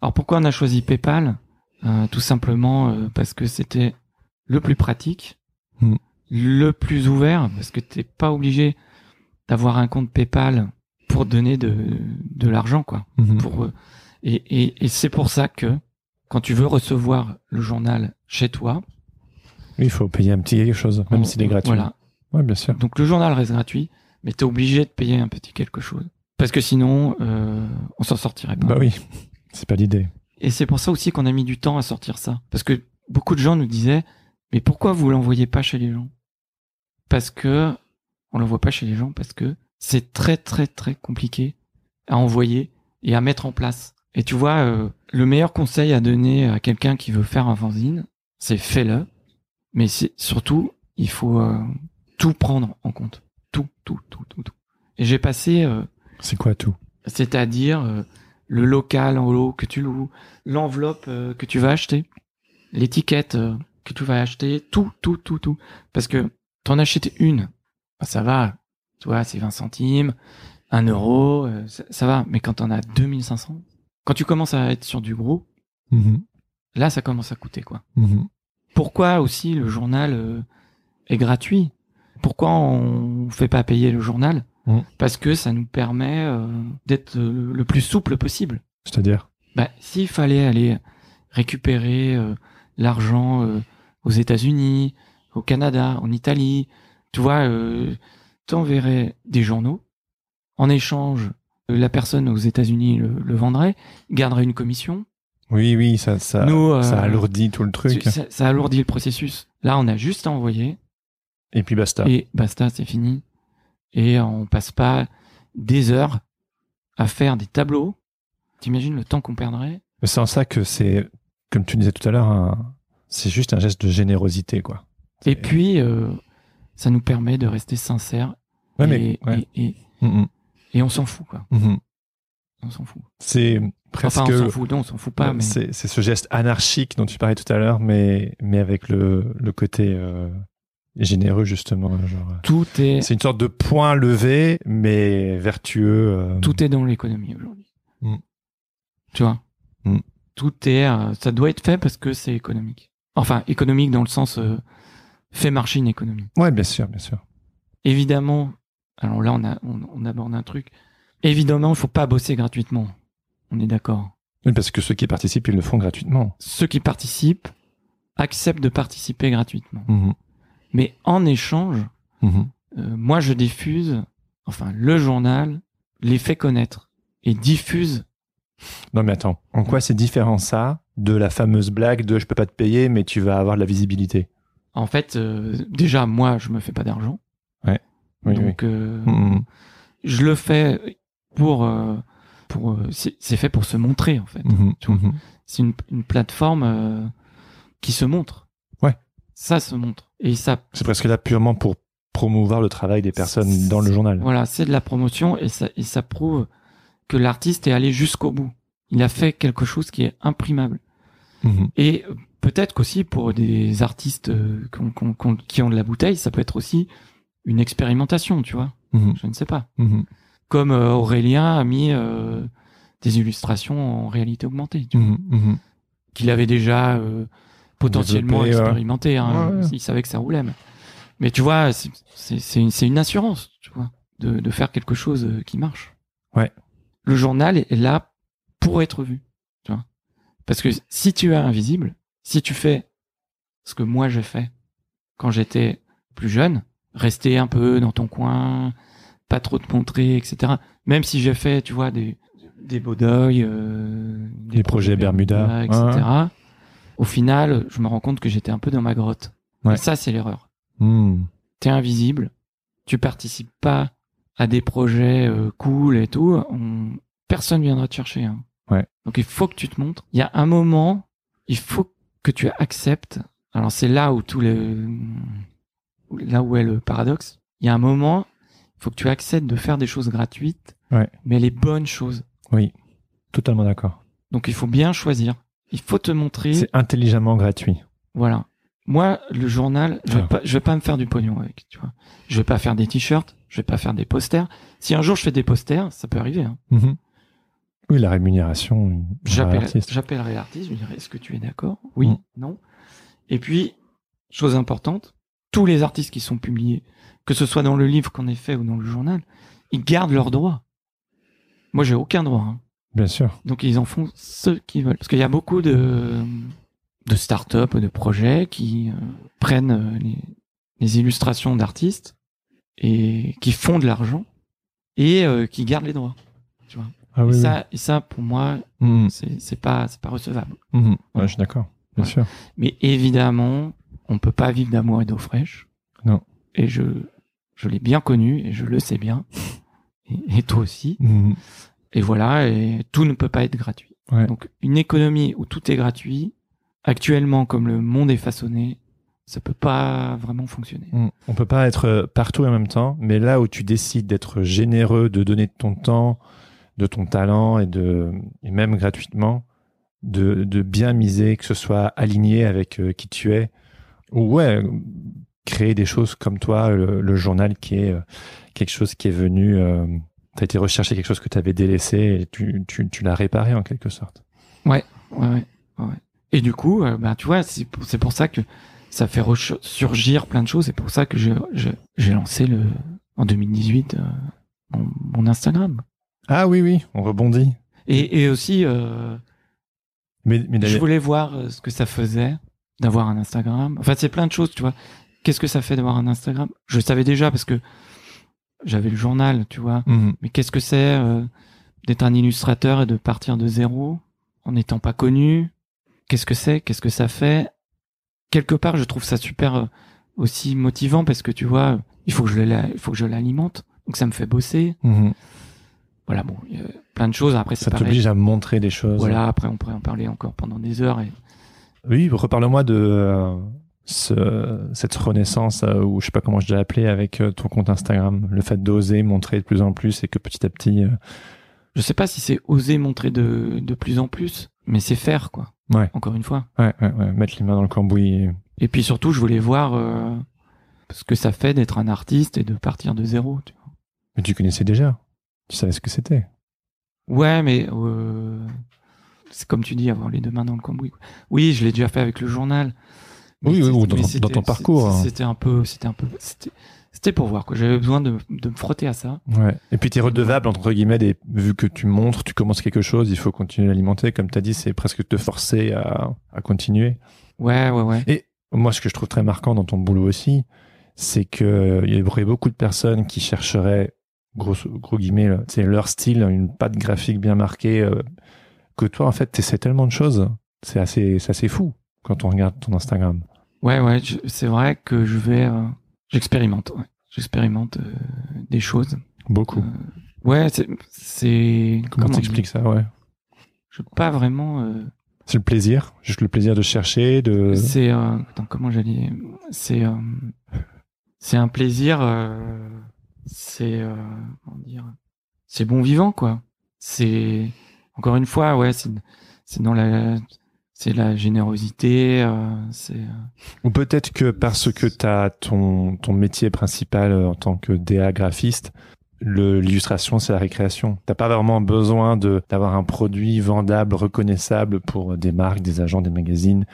Alors pourquoi on a choisi PayPal? Euh, tout simplement euh, parce que c'était le plus pratique, Hmm. le plus ouvert, parce que t'es pas obligé d'avoir un compte PayPal pour donner de, de l'argent, quoi. Mhm. Pour, euh, et et, et c'est pour ça que quand tu veux recevoir le journal chez toi, il faut payer un petit quelque chose, même s'il est gratuit. Voilà. Ouais, bien sûr. Donc le journal reste gratuit, mais t'es obligé de payer un petit quelque chose. Parce que sinon, euh, on s'en sortirait pas. Bah oui, c'est pas l'idée. Et c'est pour ça aussi qu'on a mis du temps à sortir ça. Parce que beaucoup de gens nous disaient, mais pourquoi vous l'envoyez pas chez les gens? Parce que on l'envoie pas chez les gens parce que c'est très très très compliqué à envoyer et à mettre en place. Et tu vois, euh, le meilleur conseil à donner à quelqu'un qui veut faire un fanzine, c'est fais-le. Mais c'est surtout, il faut euh, tout prendre en compte. Tout, tout, tout, tout, tout. Et j'ai passé euh, C'est quoi tout? c'est-à-dire euh, le local en haut que tu loues, l'enveloppe euh, que tu vas acheter, l'étiquette euh, que tu vas acheter, tout, tout, tout, tout. Parce que t'en achètes une, bah, ça va, tu vois, c'est 20 centimes, 1 euro, euh, ça, ça va. Mais quand t'en as 2500, quand tu commences à être sur du gros, Mhm. là, ça commence à coûter, quoi. Mhm. Pourquoi aussi le journal euh, est gratuit? Pourquoi on fait pas payer le journal? Mm. Parce que ça nous permet euh, d'être le plus souple possible. C'est-à-dire? Bah, s'il fallait aller récupérer l'argent aux États-Unis, au Canada, en Italie, tu vois, t'enverrais des journaux. En échange, euh, la personne aux États-Unis le, le vendrait, garderait une commission. Oui, oui, ça, ça, Nous, euh, ça alourdit tout le truc. Ça, ça alourdit le processus. Là, on a juste à envoyer Et puis basta. et basta, c'est fini. Et on passe pas des heures à faire des tableaux. T'imagines le temps qu'on perdrait? C'est en ça que c'est, comme tu disais tout à l'heure, un- c'est juste un geste de générosité, quoi. Et puis, euh, ça nous permet de rester sincères. Ouais, et, mais ouais. et, et, et on s'en fout, quoi. Mhm. On s'en fout. C'est presque. Enfin, on s'en fout. Non, on s'en fout pas, mais c'est, ce geste anarchique dont tu parlais tout à l'heure, mais mais avec le le côté euh, généreux justement. Genre, euh, tout est, c'est une sorte de point levé, mais vertueux. euh, tout est dans l'économie aujourd'hui. Mm. Tu vois Mm. Tout est, euh, ça doit être fait parce que c'est économique. Enfin, économique dans le sens fait marcher une économie. Ouais, bien sûr, bien sûr. Évidemment, alors là, on, a, on, on aborde un truc. Évidemment, il faut pas bosser gratuitement. On est d'accord. Oui, parce que ceux qui participent, ils le font gratuitement. Ceux qui participent acceptent de participer gratuitement. Mhm. Mais en échange, Mhm. euh, moi, je diffuse, enfin, le journal les fait connaître et diffuse. Non, mais attends. En quoi c'est différent ça de la fameuse blague de je peux pas te payer, mais tu vas avoir de la visibilité En fait, euh, déjà, moi, je me fais pas d'argent. Oui, donc, euh, oui. Mhm. je le fais pour, euh, pour, euh, c'est fait pour se montrer en fait. Mhm. vois. Mhm. C'est une, une plateforme euh, qui se montre. Ouais. Ça se montre et ça, C'est presque là purement pour promouvoir le travail des personnes dans le journal. voilà, c'est de la promotion et ça, et ça prouve que l'artiste est allé jusqu'au bout. Il a fait quelque chose qui est imprimable. Mhm. Et peut-être qu'aussi pour des artistes euh, qu'on- qu'on- qui ont de la bouteille, ça peut être aussi une expérimentation, tu vois. Mhm. Je ne sais pas. Mhm. Comme euh, Aurélien a mis euh, des illustrations en réalité augmentée, tu vois, Mhm. Qu'il avait déjà euh, potentiellement Développé, expérimenté. Hein, Ouais, ouais. Il savait que ça roulait. Mais, mais tu vois, c'est- une, assurance, tu vois, de, de faire quelque chose qui marche. Ouais. Le journal est là pour être vu, tu vois. Parce que si tu es invisible, si tu fais ce que moi j'ai fait quand j'étais plus jeune, rester un peu dans ton coin, pas trop te montrer, etc. Même si j'ai fait, tu vois, des, des beaux deuils, euh, Les projets Bermuda. etc. Ouais. Au final, je me rends compte que j'étais un peu dans ma grotte. Ouais. Et ça, c'est l'erreur. Mhm. T'es invisible, tu participes pas à des projets euh, cool et tout. On... Personne viendra te chercher. hein. Ouais. Donc il faut que tu te montres. Il y a un moment, il faut que tu acceptes. Alors c'est là où tout le, là où est le paradoxe. Il y a un moment, il faut que tu acceptes de faire des choses gratuites, Ouais. mais les bonnes choses. Oui, totalement d'accord. Donc il faut bien choisir. Il faut te montrer. C'est intelligemment gratuit. Voilà. Moi, le journal, je vais Ah. pas, je vais pas me faire du pognon avec, tu vois. Je vais pas faire des t-shirts, je vais pas faire des posters. Si un jour je fais des posters, ça peut arriver, hein. Mhm. Oui, la rémunération. J'appellerai l'artiste, je lui dirais, est-ce que tu es d'accord? Oui, mm. non. Et puis, chose importante, tous les artistes qui sont publiés, que ce soit dans le livre qu'on ait fait ou dans le journal, ils gardent leurs droits. Moi, j'ai aucun droit. Hein. Bien sûr. Donc, ils en font ce qu'ils veulent. Parce qu'il y a beaucoup de, de start-up, de projets qui euh, prennent euh, les, les illustrations d'artistes et qui font de l'argent et euh, qui gardent les droits. Tu vois. Ah et, ça, et ça, pour moi, mmh. c'est pas, pas recevable. Mmh. Ouais, je suis d'accord, bien sûr. Mais évidemment, on peut pas vivre d'amour et d'eau fraîche. Non. Et je, je l'ai bien connu et je le sais bien. Et, toi aussi. Mmh. Et voilà, et tout ne peut pas être gratuit. Ouais. Donc, une économie où tout est gratuit, actuellement, comme le monde est façonné, ça peut pas vraiment fonctionner. Mm. On peut pas être euh, partout en même temps, mais là où tu décides d'être généreux, de donner de ton temps, de ton talent et de et même gratuitement, de, de bien miser, que ce soit aligné avec euh, qui tu es, ouais, créer des choses comme toi, le, journal qui est euh, quelque chose qui est venu, tu as été rechercher quelque chose que tu avais délaissé et tu, tu, tu l'as réparé en quelque sorte. Ouais, ouais, ouais. ouais. Et du coup, bah, tu vois, c'est pour, pour ça que ça fait surgir plein de choses. C'est pour ça que j'ai lancé le, en 2018 euh, mon, Instagram. Ah oui, oui, on rebondit. Et, et aussi, euh, mais, mais je voulais voir euh, ce que ça faisait d'avoir un Instagram. Enfin, c'est plein de choses, tu vois. Qu'est-ce que ça fait d'avoir un Instagram? Je savais déjà parce que j'avais le journal, tu vois. Mhm. Mais qu'est-ce que c'est euh, d'être un illustrateur et de partir de zéro en n'étant pas connu? Qu'est-ce que c'est? Qu'est-ce que ça fait? Quelque part, je trouve ça super euh, aussi motivant parce que tu vois, il faut que je il faut que je l'alimente. Donc ça me fait bosser. Mhm. Voilà, bon, y a plein de choses. Après, ça t'oblige à montrer des choses. Voilà, après, on pourrait en parler encore pendant des heures. Et... Oui, reparle-moi de euh, ce, cette renaissance, euh, ou je sais pas comment je l'ai appelé, avec ton compte Instagram. Le fait d'oser montrer de plus en plus et que petit à petit. Je sais pas si c'est oser montrer de, de plus en plus, mais c'est faire, quoi. Ouais. Encore une fois. Ouais, ouais, ouais, mettre les mains dans le cambouis. Et, puis surtout, je voulais voir euh, ce que ça fait d'être un artiste et de partir de zéro. Tu vois. Mais tu connaissais déjà. Tu savais ce que c'était. Ouais, mais euh, c'est comme tu dis, avoir les deux mains dans le cambouis. Oui, je l'ai déjà fait avec le journal. Oui, oui, ou dans, dans, ton parcours. Hein. C'était un peu, c'était un peu, c'était pour voir j'avais besoin de, de, me frotter à ça. Ouais. Et puis tu es redevable entre guillemets des, vu que tu montres, tu commences quelque chose, il faut continuer à alimenter. Comme tu as dit, c'est presque te forcer à, à continuer. Ouais, ouais, ouais. Et moi, ce que je trouve très marquant dans ton boulot aussi, c'est que il y aurait beaucoup de personnes qui chercheraient gros gros guillemets, c'est leur style, une patte graphique bien marquée. Euh, que toi, en fait, tu essaies tellement de choses. C'est assez, assez fou quand on regarde ton Instagram. Ouais, ouais, c'est vrai que je vais. Euh, J'expérimente, ouais. J'expérimente euh, des choses. Beaucoup. Euh, ouais, c'est. Comment, comment t'expliques ça, ouais? Je pas vraiment. C'est le plaisir, juste le plaisir de chercher, de. C'est. Attends, comment j'allais. C'est. c'est un plaisir. c'est. comment dire. C'est bon vivant, quoi. C'est. Encore une fois, ouais, c'est. Dans la c'est la générosité. Euh, euh, ou peut-être que parce que tu as ton ton métier principal euh, en tant que DA graphiste, l'illustration c'est la récréation. T'as pas vraiment besoin de d'avoir un produit vendable, reconnaissable pour des marques, des agents, des magazines.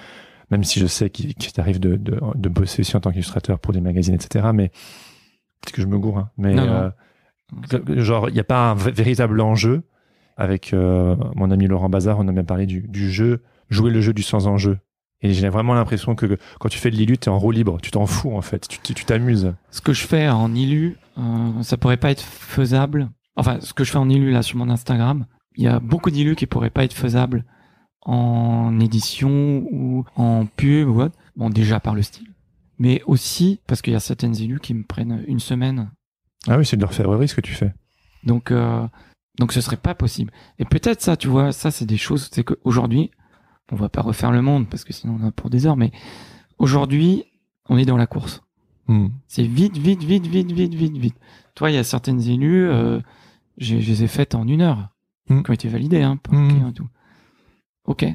Même si je sais qu'il t'arrive de, de, de bosser aussi en tant qu'illustrateur pour des magazines, etc. Mais c'est que je me gourre. Hein. Mais genre, il n'y a pas un véritable enjeu. Avec mon ami Laurent Bazar, on a même parlé du, du jeu jouer le jeu du sans enjeu. Et j'ai vraiment l'impression que quand tu fais de l'ILU, t'es en roue libre. Tu t'en fous, en fait. Tu t'amuses. Ce que je fais en ILU, euh, ça pourrait pas être faisable. Enfin, ce que je fais en ILU, là, sur mon Instagram, il y a beaucoup d'ILU qui pourraient pas être faisables en édition ou en pub ou autre. Bon, déjà par le style. Mais aussi parce qu'il y a certaines ILU qui me prennent une semaine. Ah oui, c'est de l'orfèvrerie ce que tu fais. Donc, euh, donc ce serait pas possible. Et peut-être ça, tu vois, ça c'est des choses, c'est qu'aujourd'hui, on va pas refaire le monde parce que sinon on a pour des heures, mais aujourd'hui, on est dans la course. Hmm. C'est vite, vite, vite, vite, vite, vite, vite. Toi, il y a certaines élus, euh, je, les ai faites en une heure, hmm. qui ont été validées, hein, hmm. tout. Ok,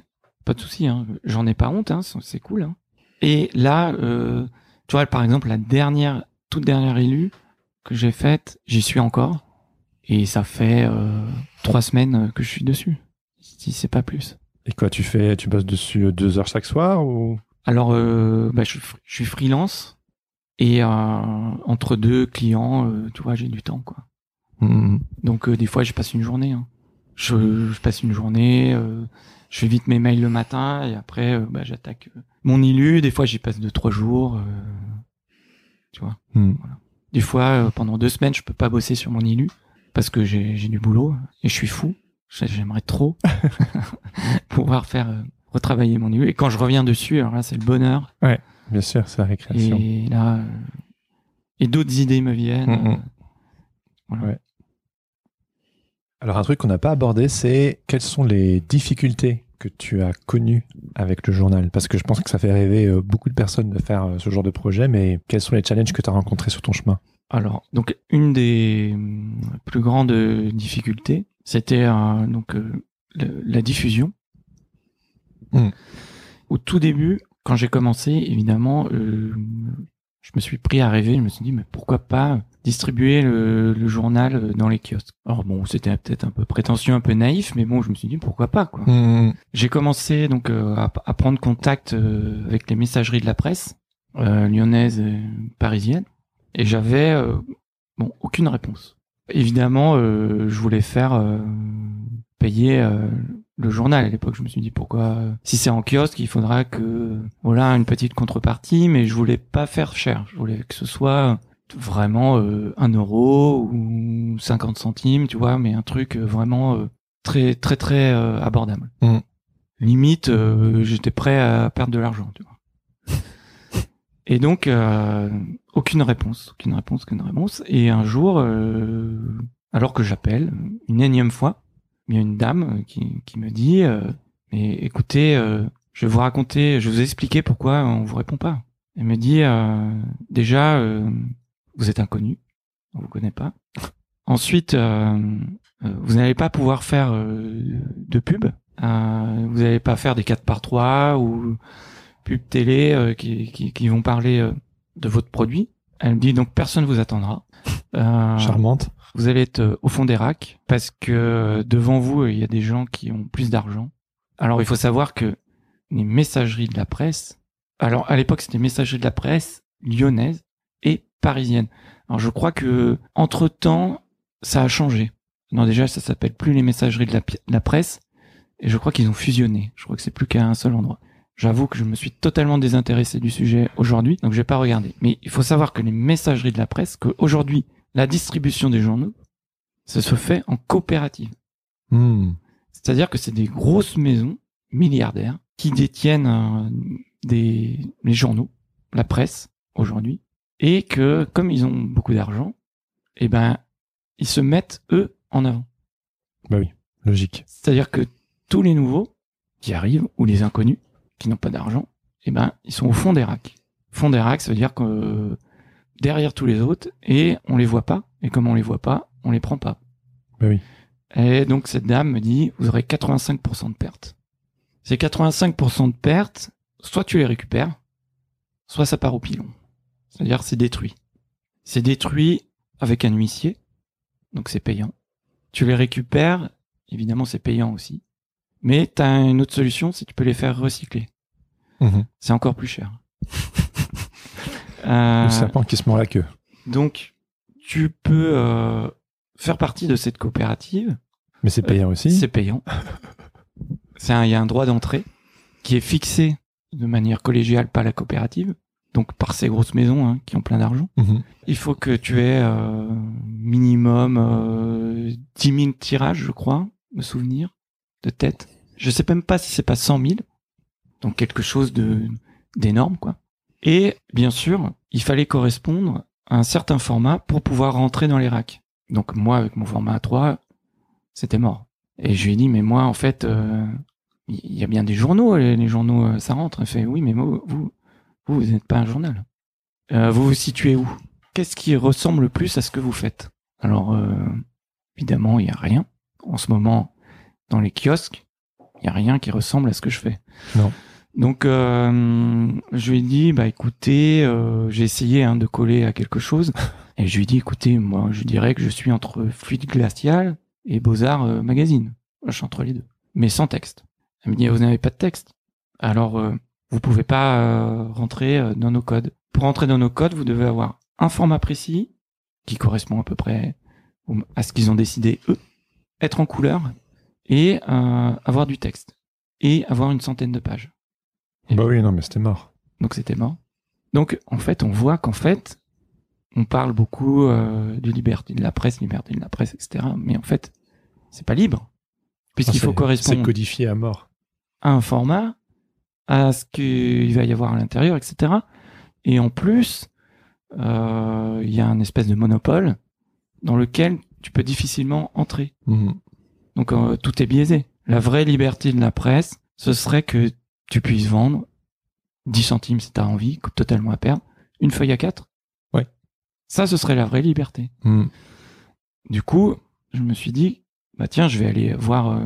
pas de souci, hein. j'en ai pas honte, hein, c'est cool. Hein. Et là, euh, tu vois, par exemple, la dernière, toute dernière élue que j'ai faite, j'y suis encore. Et ça fait euh, trois semaines que je suis dessus, si c'est pas plus. Et quoi, tu fais, tu bosses dessus deux heures chaque soir ou? Alors, euh, bah, je, je suis freelance et euh, entre deux clients, euh, tu vois, j'ai du temps, quoi. Hmm. Donc euh, des fois, je passe une journée. hein. Je, je passe une journée, euh, je fais vite mes mails le matin et après, euh, bah, j'attaque euh, mon ILU. Des fois, j'y passe deux trois jours. euh, tu vois. Hmm. Des fois, euh, pendant deux semaines, je peux pas bosser sur mon ILU parce que j'ai du boulot et je suis fou. J'ai- J'aimerais trop pouvoir faire euh, retravailler mon ILU. Et quand je reviens dessus, alors là, c'est le bonheur. Bien sûr, c'est la récréation. Et là, euh, et d'autres idées me viennent. Mm, mm. voilà. Ouais. Alors, un truc qu'on n'a pas abordé, c'est quelles sont les difficultés que tu as connues avec le journal? Parce que je pense que ça fait rêver euh, beaucoup de personnes de faire ce genre de projet, mais quels sont les challenges que tu as rencontrés sur ton chemin? Alors, donc une des hum, plus grandes difficultés, c'était euh, donc euh, le- la diffusion. Mm. Au tout début, quand j'ai commencé, évidemment, euh, je me suis pris à rêver. Je me suis dit, mais pourquoi pas distribuer le, le journal euh, dans les kiosques? Alors bon, c'était peut-être un peu prétentieux, un peu naïf, mais bon, je me suis dit pourquoi pas quoi. Hmm. J'ai commencé donc euh, à, à prendre contact euh, avec les messageries de la presse euh, lyonnaise et parisienne et j'avais euh, bon aucune réponse. Évidemment, euh, je voulais faire euh, payer euh, le journal à l'époque. Je me suis dit pourquoi euh, si c'est en kiosque, il faudra que voilà une petite contrepartie, mais je voulais pas faire cher. Je voulais que ce soit vraiment euh, un euro ou 50 centimes, tu vois, mais un truc vraiment euh, très très très euh, abordable. Mm. Limite, euh, j'étais prêt à perdre de l'argent, tu vois. Et donc, euh, aucune réponse, aucune réponse, aucune réponse. Et un jour, euh, alors que j'appelle une énième fois, il y a une dame qui, qui me dit, euh, mais écoutez, euh, je vais vous raconter, je vais vous expliquer pourquoi on vous répond pas. Elle me dit, euh, déjà, euh, vous êtes inconnu, on vous connaît pas. Ensuite, euh, euh, vous n'allez pas pouvoir faire euh, de pub. Euh, vous n'allez pas faire des 4 par 3 ou pub télé euh, qui, qui, vont parler euh, de votre produit. Elle me dit donc personne vous attendra. Euh, Charmante. vous allez être euh, au fond des racks parce que euh, devant vous il y a des gens qui ont plus d'argent. Alors il faut savoir que les messageries de la presse, alors à l'époque c'était messageries de la presse lyonnaise et parisienne. Alors je crois que entre temps ça a changé. Non déjà ça s'appelle plus les messageries de la, de la presse et je crois qu'ils ont fusionné. Je crois que c'est plus qu'à un seul endroit. J'avoue que je me suis totalement désintéressé du sujet aujourd'hui, donc je vais pas regarder. Mais il faut savoir que les messageries de la presse, qu'aujourd'hui, la distribution des journaux, ça se fait en coopérative. Hmm. C'est-à-dire que c'est des grosses maisons milliardaires qui détiennent euh, des les journaux, la presse aujourd'hui, et que comme ils ont beaucoup d'argent, eh ben ils se mettent eux en avant. Bah oui, logique. C'est-à-dire que tous les nouveaux qui arrivent ou les inconnus qui n'ont pas d'argent, eh ben ils sont au fond des racks. Fond des racks, ça veut dire que euh, derrière tous les autres et on les voit pas. Et comme on les voit pas, on les prend pas. Bah oui. Et donc cette dame me dit, vous aurez 85% de pertes. Ces 85% de pertes, soit tu les récupères, soit ça part au pilon. C'est-à-dire c'est détruit. C'est détruit avec un huissier, donc c'est payant. Tu les récupères, évidemment c'est payant aussi. Mais tu as une autre solution, c'est que tu peux les faire recycler. Mhm. C'est encore plus cher. Euh, Le serpent qui se mord la queue. donc tu peux euh, faire partie de cette coopérative Mais c'est payant aussi. C'est payant. C'est un- Il y a un droit d'entrée qui est fixé de manière collégiale par la coopérative, donc par ces grosses maisons hein, qui ont plein d'argent. Mhm. Il faut que tu aies euh, minimum euh, 10 000 tirages, je crois, me souvenir, de tête. Je sais même pas si c'est pas 100 000, donc quelque chose de d'énorme, quoi. Et bien sûr, il fallait correspondre à un certain format pour pouvoir rentrer dans les racks. Donc moi, avec mon format A3, c'était mort. Et je lui ai dit, mais moi, en fait, euh, il y a bien des journaux, les, les journaux, euh, ça rentre. Elle fait, oui, mais vous, vous, vous n'êtes pas un journal. Euh, vous vous situez où? Qu'est-ce qui ressemble le plus à ce que vous faites? Alors, euh, évidemment, il y a rien. En ce moment, dans les kiosques, il y a rien qui ressemble à ce que je fais. Non. Donc, euh, je lui ai dit, bah écoutez, euh, j'ai essayé hein, de coller à quelque chose. Et je lui dis, écoutez, moi, je dirais que je suis entre Fluide Glacial et Beaux-Arts euh, Magazine. Je suis entre les deux, mais sans texte. Elle me dit, vous n'avez pas de texte. Alors, vous pouvez pas rentrer dans nos codes. Pour rentrer dans nos codes, vous devez avoir un format précis qui correspond à peu près à ce qu'ils ont décidé eux, être en couleur et euh, avoir du texte et avoir une centaine de pages. Bah oui, non, mais c'était mort. Donc c'était mort. Donc en fait, on voit qu'en fait, on parle beaucoup euh, de liberté de la presse, liberté de la presse, etc. Mais en fait, c'est pas libre puisqu'il Ah, faut correspondre C'est codifié à mort. à un format, à ce qu'il va y avoir à l'intérieur, etc. Et en plus, euh, il y a un espèce de monopole dans lequel tu peux difficilement entrer. Mhm. Donc euh, tout est biaisé. La vraie liberté de la presse, ce serait que tu puisses vendre 10 centimes si tu as envie, totalement à perdre, une feuille à 4. Ouais. Ça, ce serait la vraie liberté. Mhm. Du coup, je me suis dit, bah tiens, je vais aller voir euh,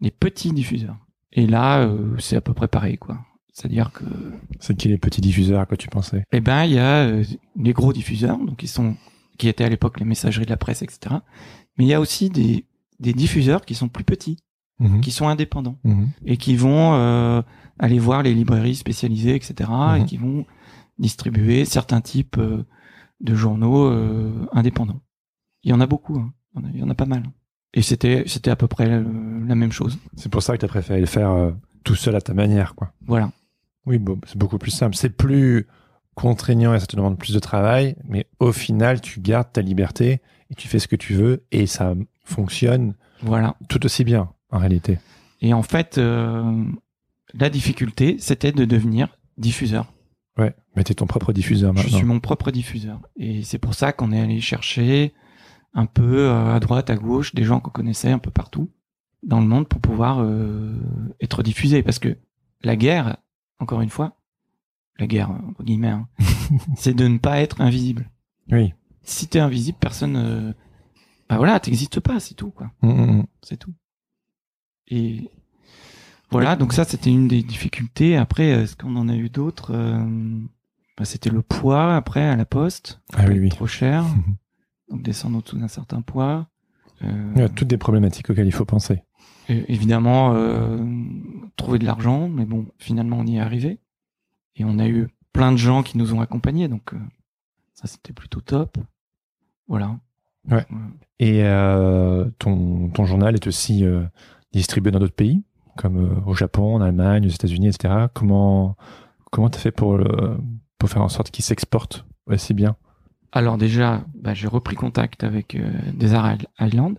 les petits diffuseurs. Et là, euh, c'est à peu près pareil, quoi. C'est-à-dire que, C'est qui les petits diffuseurs à quoi tu pensais? Eh ben, il y a euh, les gros diffuseurs, donc ils sont, qui étaient à l'époque les messageries de la presse, etc. Mais il y a aussi des, des diffuseurs qui sont plus petits, Mhm. qui sont indépendants Mhm. et qui vont euh, aller voir les librairies spécialisées, etc. et Mhm. qui vont distribuer certains types euh, de journaux euh, indépendants. Il y en a beaucoup, hein. il, y en a, pas mal. Et c'était c'était à peu près la même chose. C'est pour ça que tu as préféré le faire tout seul à ta manière, quoi. Voilà. Oui, bon, c'est beaucoup plus simple. C'est plus contraignant et ça te demande plus de travail, mais au final, tu gardes ta liberté et tu fais ce que tu veux et ça fonctionne Voilà. tout aussi bien, en réalité. Et en fait, euh, la difficulté, c'était de devenir diffuseur. Ouais, mais t'es ton propre diffuseur Je maintenant. suis mon propre diffuseur. Et c'est pour ça qu'on est allé chercher un peu euh, à droite, à gauche, des gens qu'on connaissait un peu partout dans le monde pour pouvoir euh, être diffusé. Parce que la guerre, encore une fois, la guerre, entre guillemets, hein, c'est de ne pas être invisible. Oui. Si t'es invisible, personne... Bah voilà, t'existes pas, c'est tout, quoi. Mm, mm, mm. C'est tout. Et voilà, donc ça, c'était une des difficultés. Après, est-ce qu'on en a eu d'autres Euh, bah, C'était le poids, après, à la poste. Ah oui, oui. Trop cher. Donc descendre au-dessous d'un certain poids. Euh, Il y a toutes des problématiques auxquelles il faut penser. et- évidemment, euh, trouver de l'argent, mais bon, finalement, on y est arrivé. Et on a eu plein de gens qui nous ont accompagnés, donc euh, ça, c'était plutôt top. Voilà. Ouais. Et euh, ton, ton journal est aussi euh, distribué dans d'autres pays, comme euh, au Japon, en Allemagne, aux États-Unis, etc. Comment comment t'as fait pour le- pour faire en sorte qu'il s'exporte aussi bien? Alors déjà, bah, j'ai repris contact avec euh, Desert Island.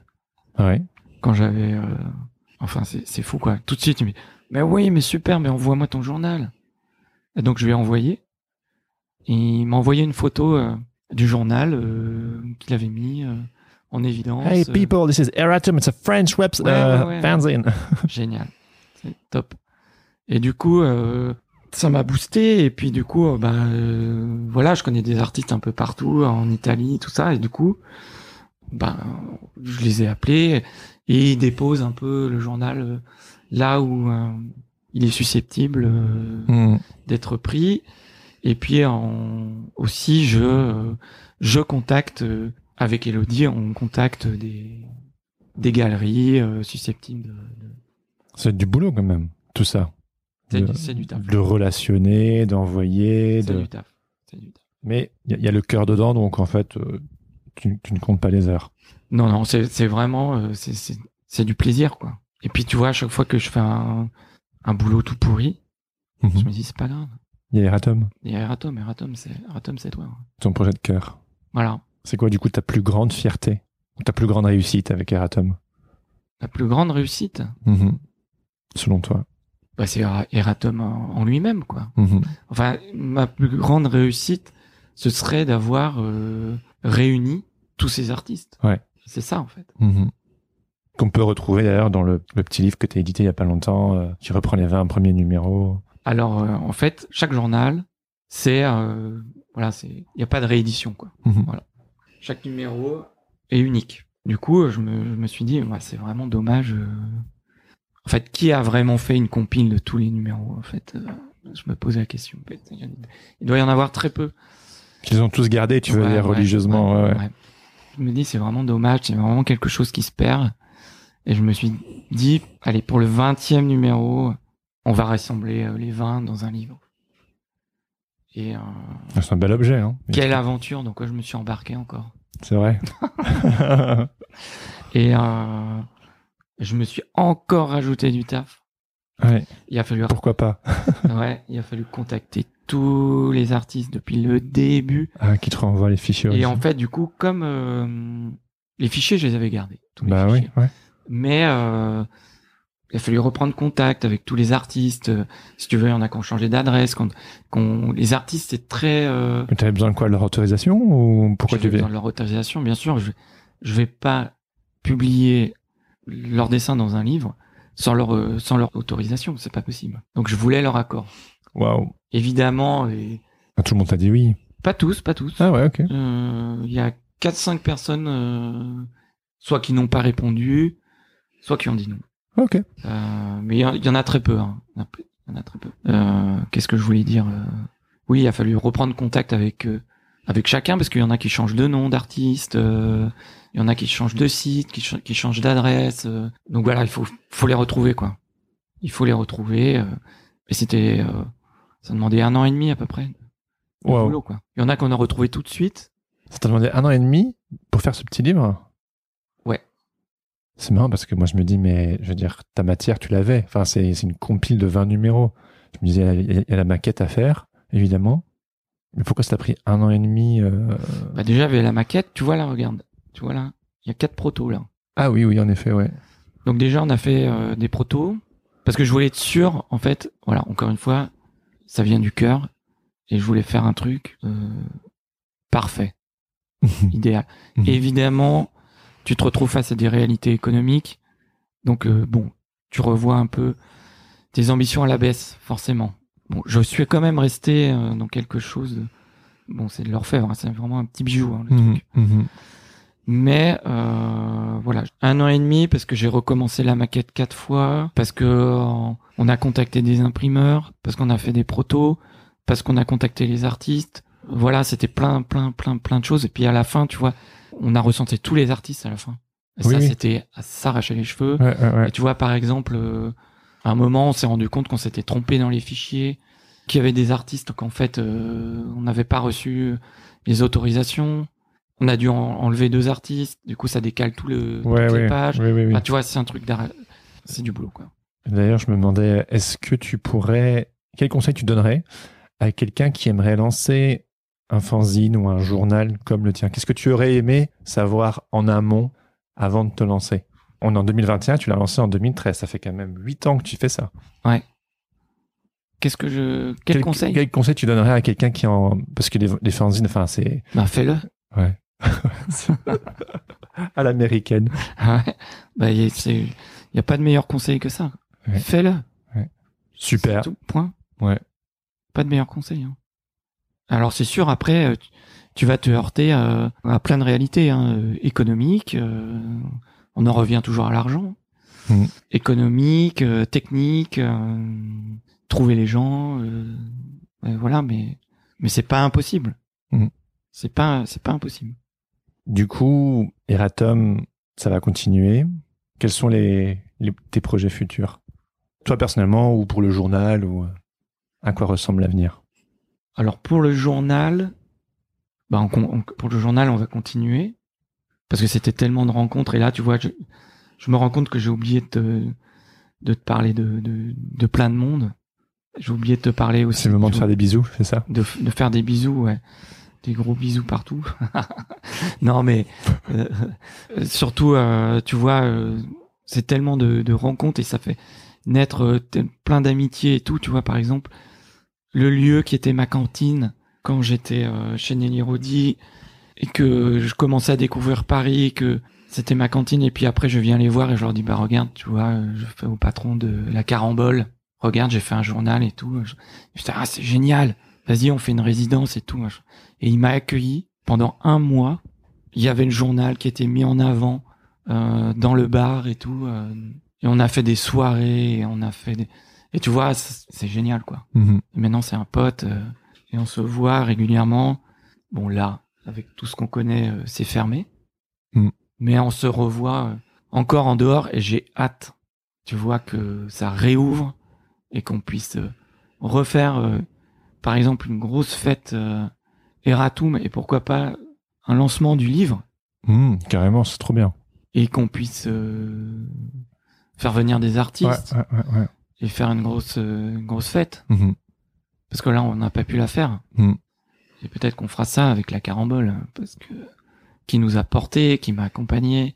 Ouais. quand j'avais euh, enfin c'est fou quoi tout de suite il me dit mais oui mais super mais envoie-moi ton journal et donc je lui ai envoyé et il m'a envoyé une photo euh, du journal euh, qu'il avait mis euh, en évidence Hey euh, people, this is Eratum. It's a French web Ouais, uh, ouais, ouais. fanzine. génial c'est top et du coup euh, ça m'a boosté et puis du coup euh, bah euh, voilà je connais des artistes un peu partout en Italie tout ça et du coup bah je les ai appelés et ils déposent un peu le journal euh, là où euh, il est susceptible euh, Mm. d'être pris et puis en, aussi je euh, je contacte euh, avec Elodie on contacte des des galeries euh, susceptibles de, de- C'est du boulot quand même, tout ça. c'est du, du taf de relationner, d'envoyer. c'est De... du taf c'est du taf Mais il y, a- il y a le cœur dedans, donc en fait, tu, tu ne comptes pas les heures. non non c'est vraiment c'est du plaisir quoi et puis tu vois à chaque fois que je fais un un boulot tout pourri Mhm. je me dis c'est pas grave Il y a Eratum, il y a Eratom Eratom c'est Eratom c'est toi hein. ton projet de cœur. voilà C'est quoi du coup ta plus grande fierté? Ou ta plus grande réussite avec Eratum la plus grande réussite? Mhm. Selon toi bah, c'est Era- Eratom en, en lui-même quoi Mhm. enfin ma plus grande réussite ce serait d'avoir euh, réuni tous ces artistes Ouais. c'est ça en fait Mhm. Qu'on peut retrouver d'ailleurs dans le, le petit livre que tu as édité il y a pas longtemps, euh, qui reprend les 20 premiers numéros. Alors euh, en fait chaque journal c'est euh, voilà c'est il y a pas de réédition quoi Mhm. chaque numéro est unique. Du coup, je me, je me suis dit, ouais, c'est vraiment dommage. euh. En fait, qui a vraiment fait une compile de tous les numéros En fait, je me posais la question. En fait, il doit y en avoir très peu. Qu'ils ont tous gardé, tu veux Ouais, dire, ouais, religieusement. Je me dis, c'est vraiment dommage, c'est vraiment quelque chose qui se perd. Et je me suis dit, allez, pour le 20e numéro, on va rassembler euh, les 20 dans un livre. Et euh, C'est un bel objet, hein. quelle aventure dans quoi je me suis embarqué encore. C'est vrai. Et euh, je me suis encore rajouté du taf. ouais, Il a fallu, pourquoi pas? ouais, il a fallu contacter tous les artistes depuis le début. Ah, qui te renvoie les fichiers. Et aussi. en fait, du coup, comme euh, les fichiers, je les avais gardés. Tous les Bah fichiers. oui, ouais. Mais euh, il a fallu reprendre contact avec tous les artistes. Euh, Si tu veux, il y en a qui ont changé d'adresse. qu'on- qu'on- Les artistes, c'est très... Euh, Mais t'avais besoin de quoi De leur autorisation ou pourquoi tu besoin de leur autorisation, bien sûr. Je, je vais pas publier leur dessin dans un livre sans leur, euh, sans leur autorisation. C'est pas possible. Donc je voulais leur accord. Waouh. Évidemment, et Ah, Tout le monde t'a dit oui. pas tous, pas tous. Ah ouais, ok. Euh, Il y a 4-5 personnes, euh, soit qui n'ont pas répondu, soit qui ont dit non. Ok. Euh, mais il y en- il y, en a très peu. Hein. Il y en a très peu. Euh, Qu'est-ce que je voulais dire euh, Oui, il a fallu reprendre contact avec euh, avec chacun parce qu'il y en a qui changent de nom d'artiste, euh, il y en a qui changent de site, qui, ch- qui changent d'adresse. euh. donc voilà, il faut faut les retrouver quoi. Il faut les retrouver. euh, et c'était euh, ça demandait un an et demi à peu près. de Wow. boulot, quoi. Il y en a qu'on a retrouvé tout de suite. Ça t'a demandé un an et demi pour faire ce petit livre? C'est marrant parce que moi je me dis, mais je veux dire, ta matière, tu l'avais. Enfin, c'est une compile de 20 numéros. Je me disais, il y, a- il y a la maquette à faire, évidemment. Mais pourquoi ça t'a pris un an et demi euh, Bah déjà, il y avait la maquette. Tu vois là, regarde. Tu vois là, il y a quatre protos là. Ah oui, oui, en effet, ouais. Donc déjà, on a fait euh, des protos parce que je voulais être sûr. En fait, voilà, encore une fois, ça vient du cœur et je voulais faire un truc euh, parfait, idéal. Mhm. Évidemment, tu te retrouves face à des réalités économiques. Donc euh, bon, tu revois un peu tes ambitions à la baisse, forcément. Bon, je suis quand même resté euh, dans quelque chose. de- Bon, c'est de l'orfèvre, hein, c'est vraiment un petit bijou. hein, le Mhm, truc. mhm. Mais euh, voilà, un an et demi parce que j'ai recommencé la maquette quatre fois, parce que on a contacté des imprimeurs, parce qu'on a fait des protos, parce qu'on a contacté les artistes. Voilà, c'était plein, plein, plein, plein de choses. Et puis à la fin, tu vois, on a recensé tous les artistes à la fin. Et Oui, ça, oui. c'était à s'arracher les cheveux. Ouais, ouais, ouais. Et tu vois, par exemple, euh, à un moment, on s'est rendu compte qu'on s'était trompé dans les fichiers, qu'il y avait des artistes qu'en fait, euh, on n'avait pas reçu les autorisations. On a dû en- enlever deux artistes. Du coup, ça décale tout le, toutes les pages. Enfin, tu vois, c'est un truc. C'est du boulot, quoi. D'ailleurs, je me demandais, est-ce que tu pourrais, quel conseil tu donnerais à quelqu'un qui aimerait lancer un fanzine ou un journal comme le tien Qu'est-ce que tu aurais aimé savoir en amont avant de te lancer? On est en 2021, tu l'as lancé en 2013, ça fait quand même 8 ans que tu fais ça. Qu'est-ce que je, quel, conseil? Quel conseil tu donnerais à quelqu'un qui en... Parce que les, les fanzines, enfin, c'est Bah, fais-le. Ouais. à l'américaine. Ouais. Bah, y a, c'est, y a pas de meilleur conseil que ça. Ouais. Fais-le. Super. C'est tout, point. Ouais. Pas de meilleur conseil. hein. Alors c'est sûr, après, euh, tu- vas te heurter à, à plein de réalités hein, euh, économiques. euh, on en revient toujours à l'argent. Mhm. Économique, euh, technique, euh, trouver les gens, euh, voilà. Mais mais c'est pas impossible. Mhm. C'est pas c'est pas impossible. Du coup, Eratom, ça va continuer. Quels sont les, les- tes projets futurs? Toi personnellement ou pour le journal ou euh, à quoi ressemble l'avenir? Alors pour le journal, bah on con- on- pour le journal, on va continuer parce que c'était tellement de rencontres et là, tu vois, je, je me rends compte que j'ai oublié de te, de te parler de, de, de plein de monde. J'ai oublié de te parler aussi. C'est le moment de faire des bisous, c'est ça? De, de faire des bisous, ouais. Des gros bisous partout. non, mais euh, euh, surtout, euh, tu vois, euh, c'est tellement de, de rencontres et ça fait naître plein d'amitiés et tout. Tu vois, par exemple, le lieu qui était ma cantine quand j'étais euh, chez Nelly Rodi et que je commençais à découvrir Paris, que c'était ma cantine et puis après je viens les voir et je leur dis bah regarde, tu vois, euh, je fais au patron de la Carambole. Regarde, j'ai fait un journal et tout. Je, je dis, ah, c'est génial vas-y, on fait une résidence et tout. Et il m'a accueilli pendant un mois. Il y avait le journal qui était mis en avant euh, dans le bar et tout. euh, et on a fait des soirées, et on a fait des... Et tu vois, c'est génial, quoi. Mhm. Et maintenant, c'est un pote, euh, et on se voit régulièrement. Bon là, avec tout ce qu'on connaît, euh, c'est fermé. Mm. Mais on se revoit euh, encore en dehors et j'ai hâte. Tu vois que ça réouvre et qu'on puisse refaire, par exemple, une grosse fête Eratum et pourquoi pas un lancement du livre Mmh, carrément, c'est trop bien. et qu'on puisse faire venir des artistes ouais, ouais, ouais. Et faire une grosse, euh, une grosse fête. Mhm. Parce que là, on n'a pas pu la faire. Mm. Et peut-être qu'on fera ça avec la carambole, parce que qui nous a porté, qui m'a accompagné.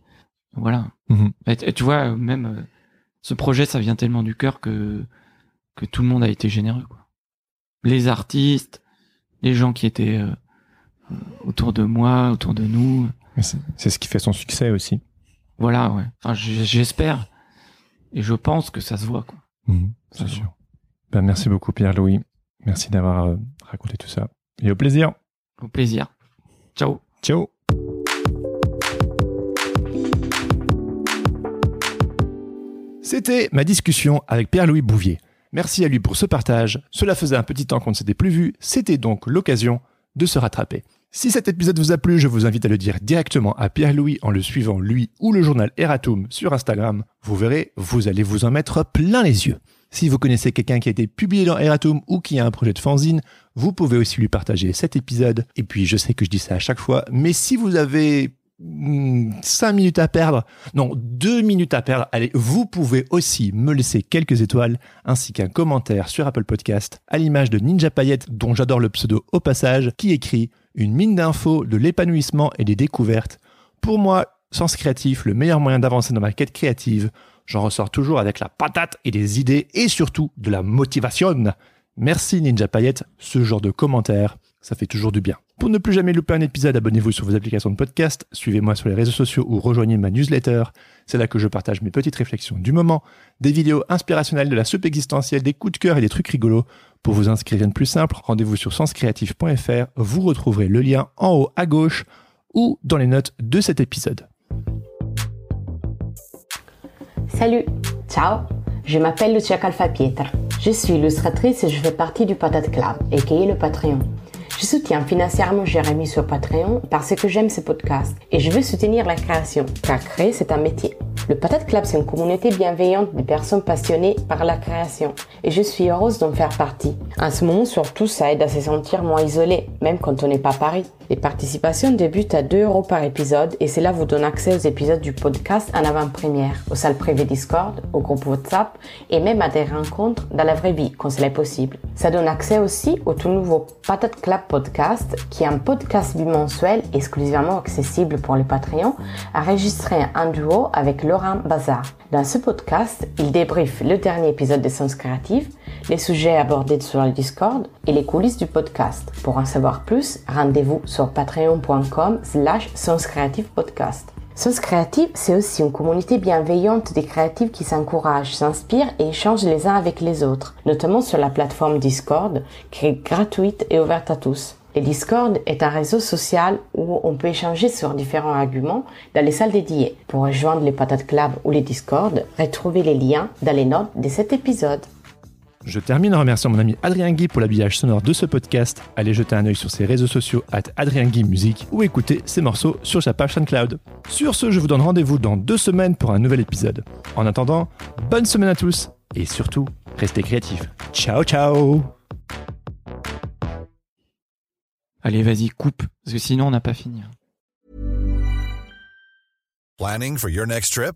Voilà. Mhm. Et tu vois, même euh, ce projet, ça vient tellement du cœur que que tout le monde a été généreux. Quoi. Les artistes, les gens qui étaient euh, euh, autour de moi, autour de nous. C'est ce qui fait son succès aussi. Voilà, ouais. Enfin, j'espère et je pense que ça se voit. Quoi. Mhm, c'est sûr. Ben, merci beaucoup Pierre-Louis. Merci d'avoir euh, raconté tout ça. Et au plaisir. Au plaisir. Ciao. Ciao. C'était ma discussion avec Pierre-Louis Bouvier. Merci à lui pour ce partage. Cela faisait un petit temps qu'on ne s'était plus vu. C'était donc l'occasion de se rattraper. Si cet épisode vous a plu, je vous invite à le dire directement à Pierre-Louis en le suivant lui ou le journal Eratum sur Instagram. Vous verrez, vous allez vous en mettre plein les yeux. Si vous connaissez quelqu'un qui a été publié dans Eratum ou qui a un projet de fanzine, vous pouvez aussi lui partager cet épisode. Et puis, je sais que je dis ça à chaque fois, mais si vous avez 5 minutes à perdre, non, 2 minutes à perdre, allez, vous pouvez aussi me laisser quelques étoiles ainsi qu'un commentaire sur Apple Podcast à l'image de Ninja Payette dont j'adore le pseudo au passage qui écrit une mine d'infos de l'épanouissement et des découvertes. Pour moi, sens créatif, le meilleur moyen d'avancer dans ma quête créative. J'en ressors toujours avec la patate et des idées et surtout de la motivation. Merci Ninja Payette, ce genre de commentaires, ça fait toujours du bien. Pour ne plus jamais louper un épisode, abonnez-vous sur vos applications de podcast, suivez-moi sur les réseaux sociaux ou rejoignez ma newsletter. C'est là que je partage mes petites réflexions du moment, des vidéos inspirationnelles de la soupe existentielle, des coups de cœur et des trucs rigolos. Pour vous inscrire, rien de plus simple, rendez-vous sur senscreatif.fr, vous retrouverez le lien en haut à gauche ou dans les notes de cet épisode. Salut, ciao, je m'appelle Lucia Calfapietra. Je suis illustratrice et je fais partie du Patate Club, et qui est le Patreon. Soutiens financièrement Jérémy sur Patreon parce que j'aime ses podcasts et je veux soutenir la création, car créer c'est un métier. Le Patate Club c'est une communauté bienveillante de personnes passionnées par la création et je suis heureuse d'en faire partie. En ce moment surtout ça aide à se sentir moins isolé, même quand on n'est pas à Paris. Les participations débutent à 2 euros par épisode et cela vous donne accès aux épisodes du podcast en avant-première, aux salles privées Discord, au groupe WhatsApp et même à des rencontres dans la vraie vie quand cela est possible. Ça donne accès aussi au tout nouveau Patate Club Podcast qui est un podcast bimensuel exclusivement accessible pour les Patreons enregistré en duo avec Laurent Bazar. Dans ce podcast, il débriefe le dernier épisode de Sens Créative, les sujets abordés sur le Discord et les coulisses du podcast. Pour en savoir plus, rendez-vous sur patreon.com slash podcast. Sens Créative, c'est aussi une communauté bienveillante des créatifs qui s'encouragent, s'inspirent et échangent les uns avec les autres, notamment sur la plateforme Discord, qui est gratuite et ouverte à tous. Le Discord est un réseau social où on peut échanger sur différents arguments dans les salles dédiées. Pour rejoindre les Patates Club ou les Discord, retrouvez les liens dans les notes de cet épisode. Je termine en remerciant mon ami Adrien Guy pour l'habillage sonore de ce podcast. Allez jeter un œil sur ses réseaux sociaux at Adrien Guy Musique ou écouter ses morceaux sur sa page SoundCloud. Sur ce, je vous donne rendez-vous dans deux semaines pour un nouvel épisode. En attendant, bonne semaine à tous et surtout, restez créatifs. Ciao ciao Allez, vas-y, coupe, parce que sinon on n'a pas fini. Planning for your next trip?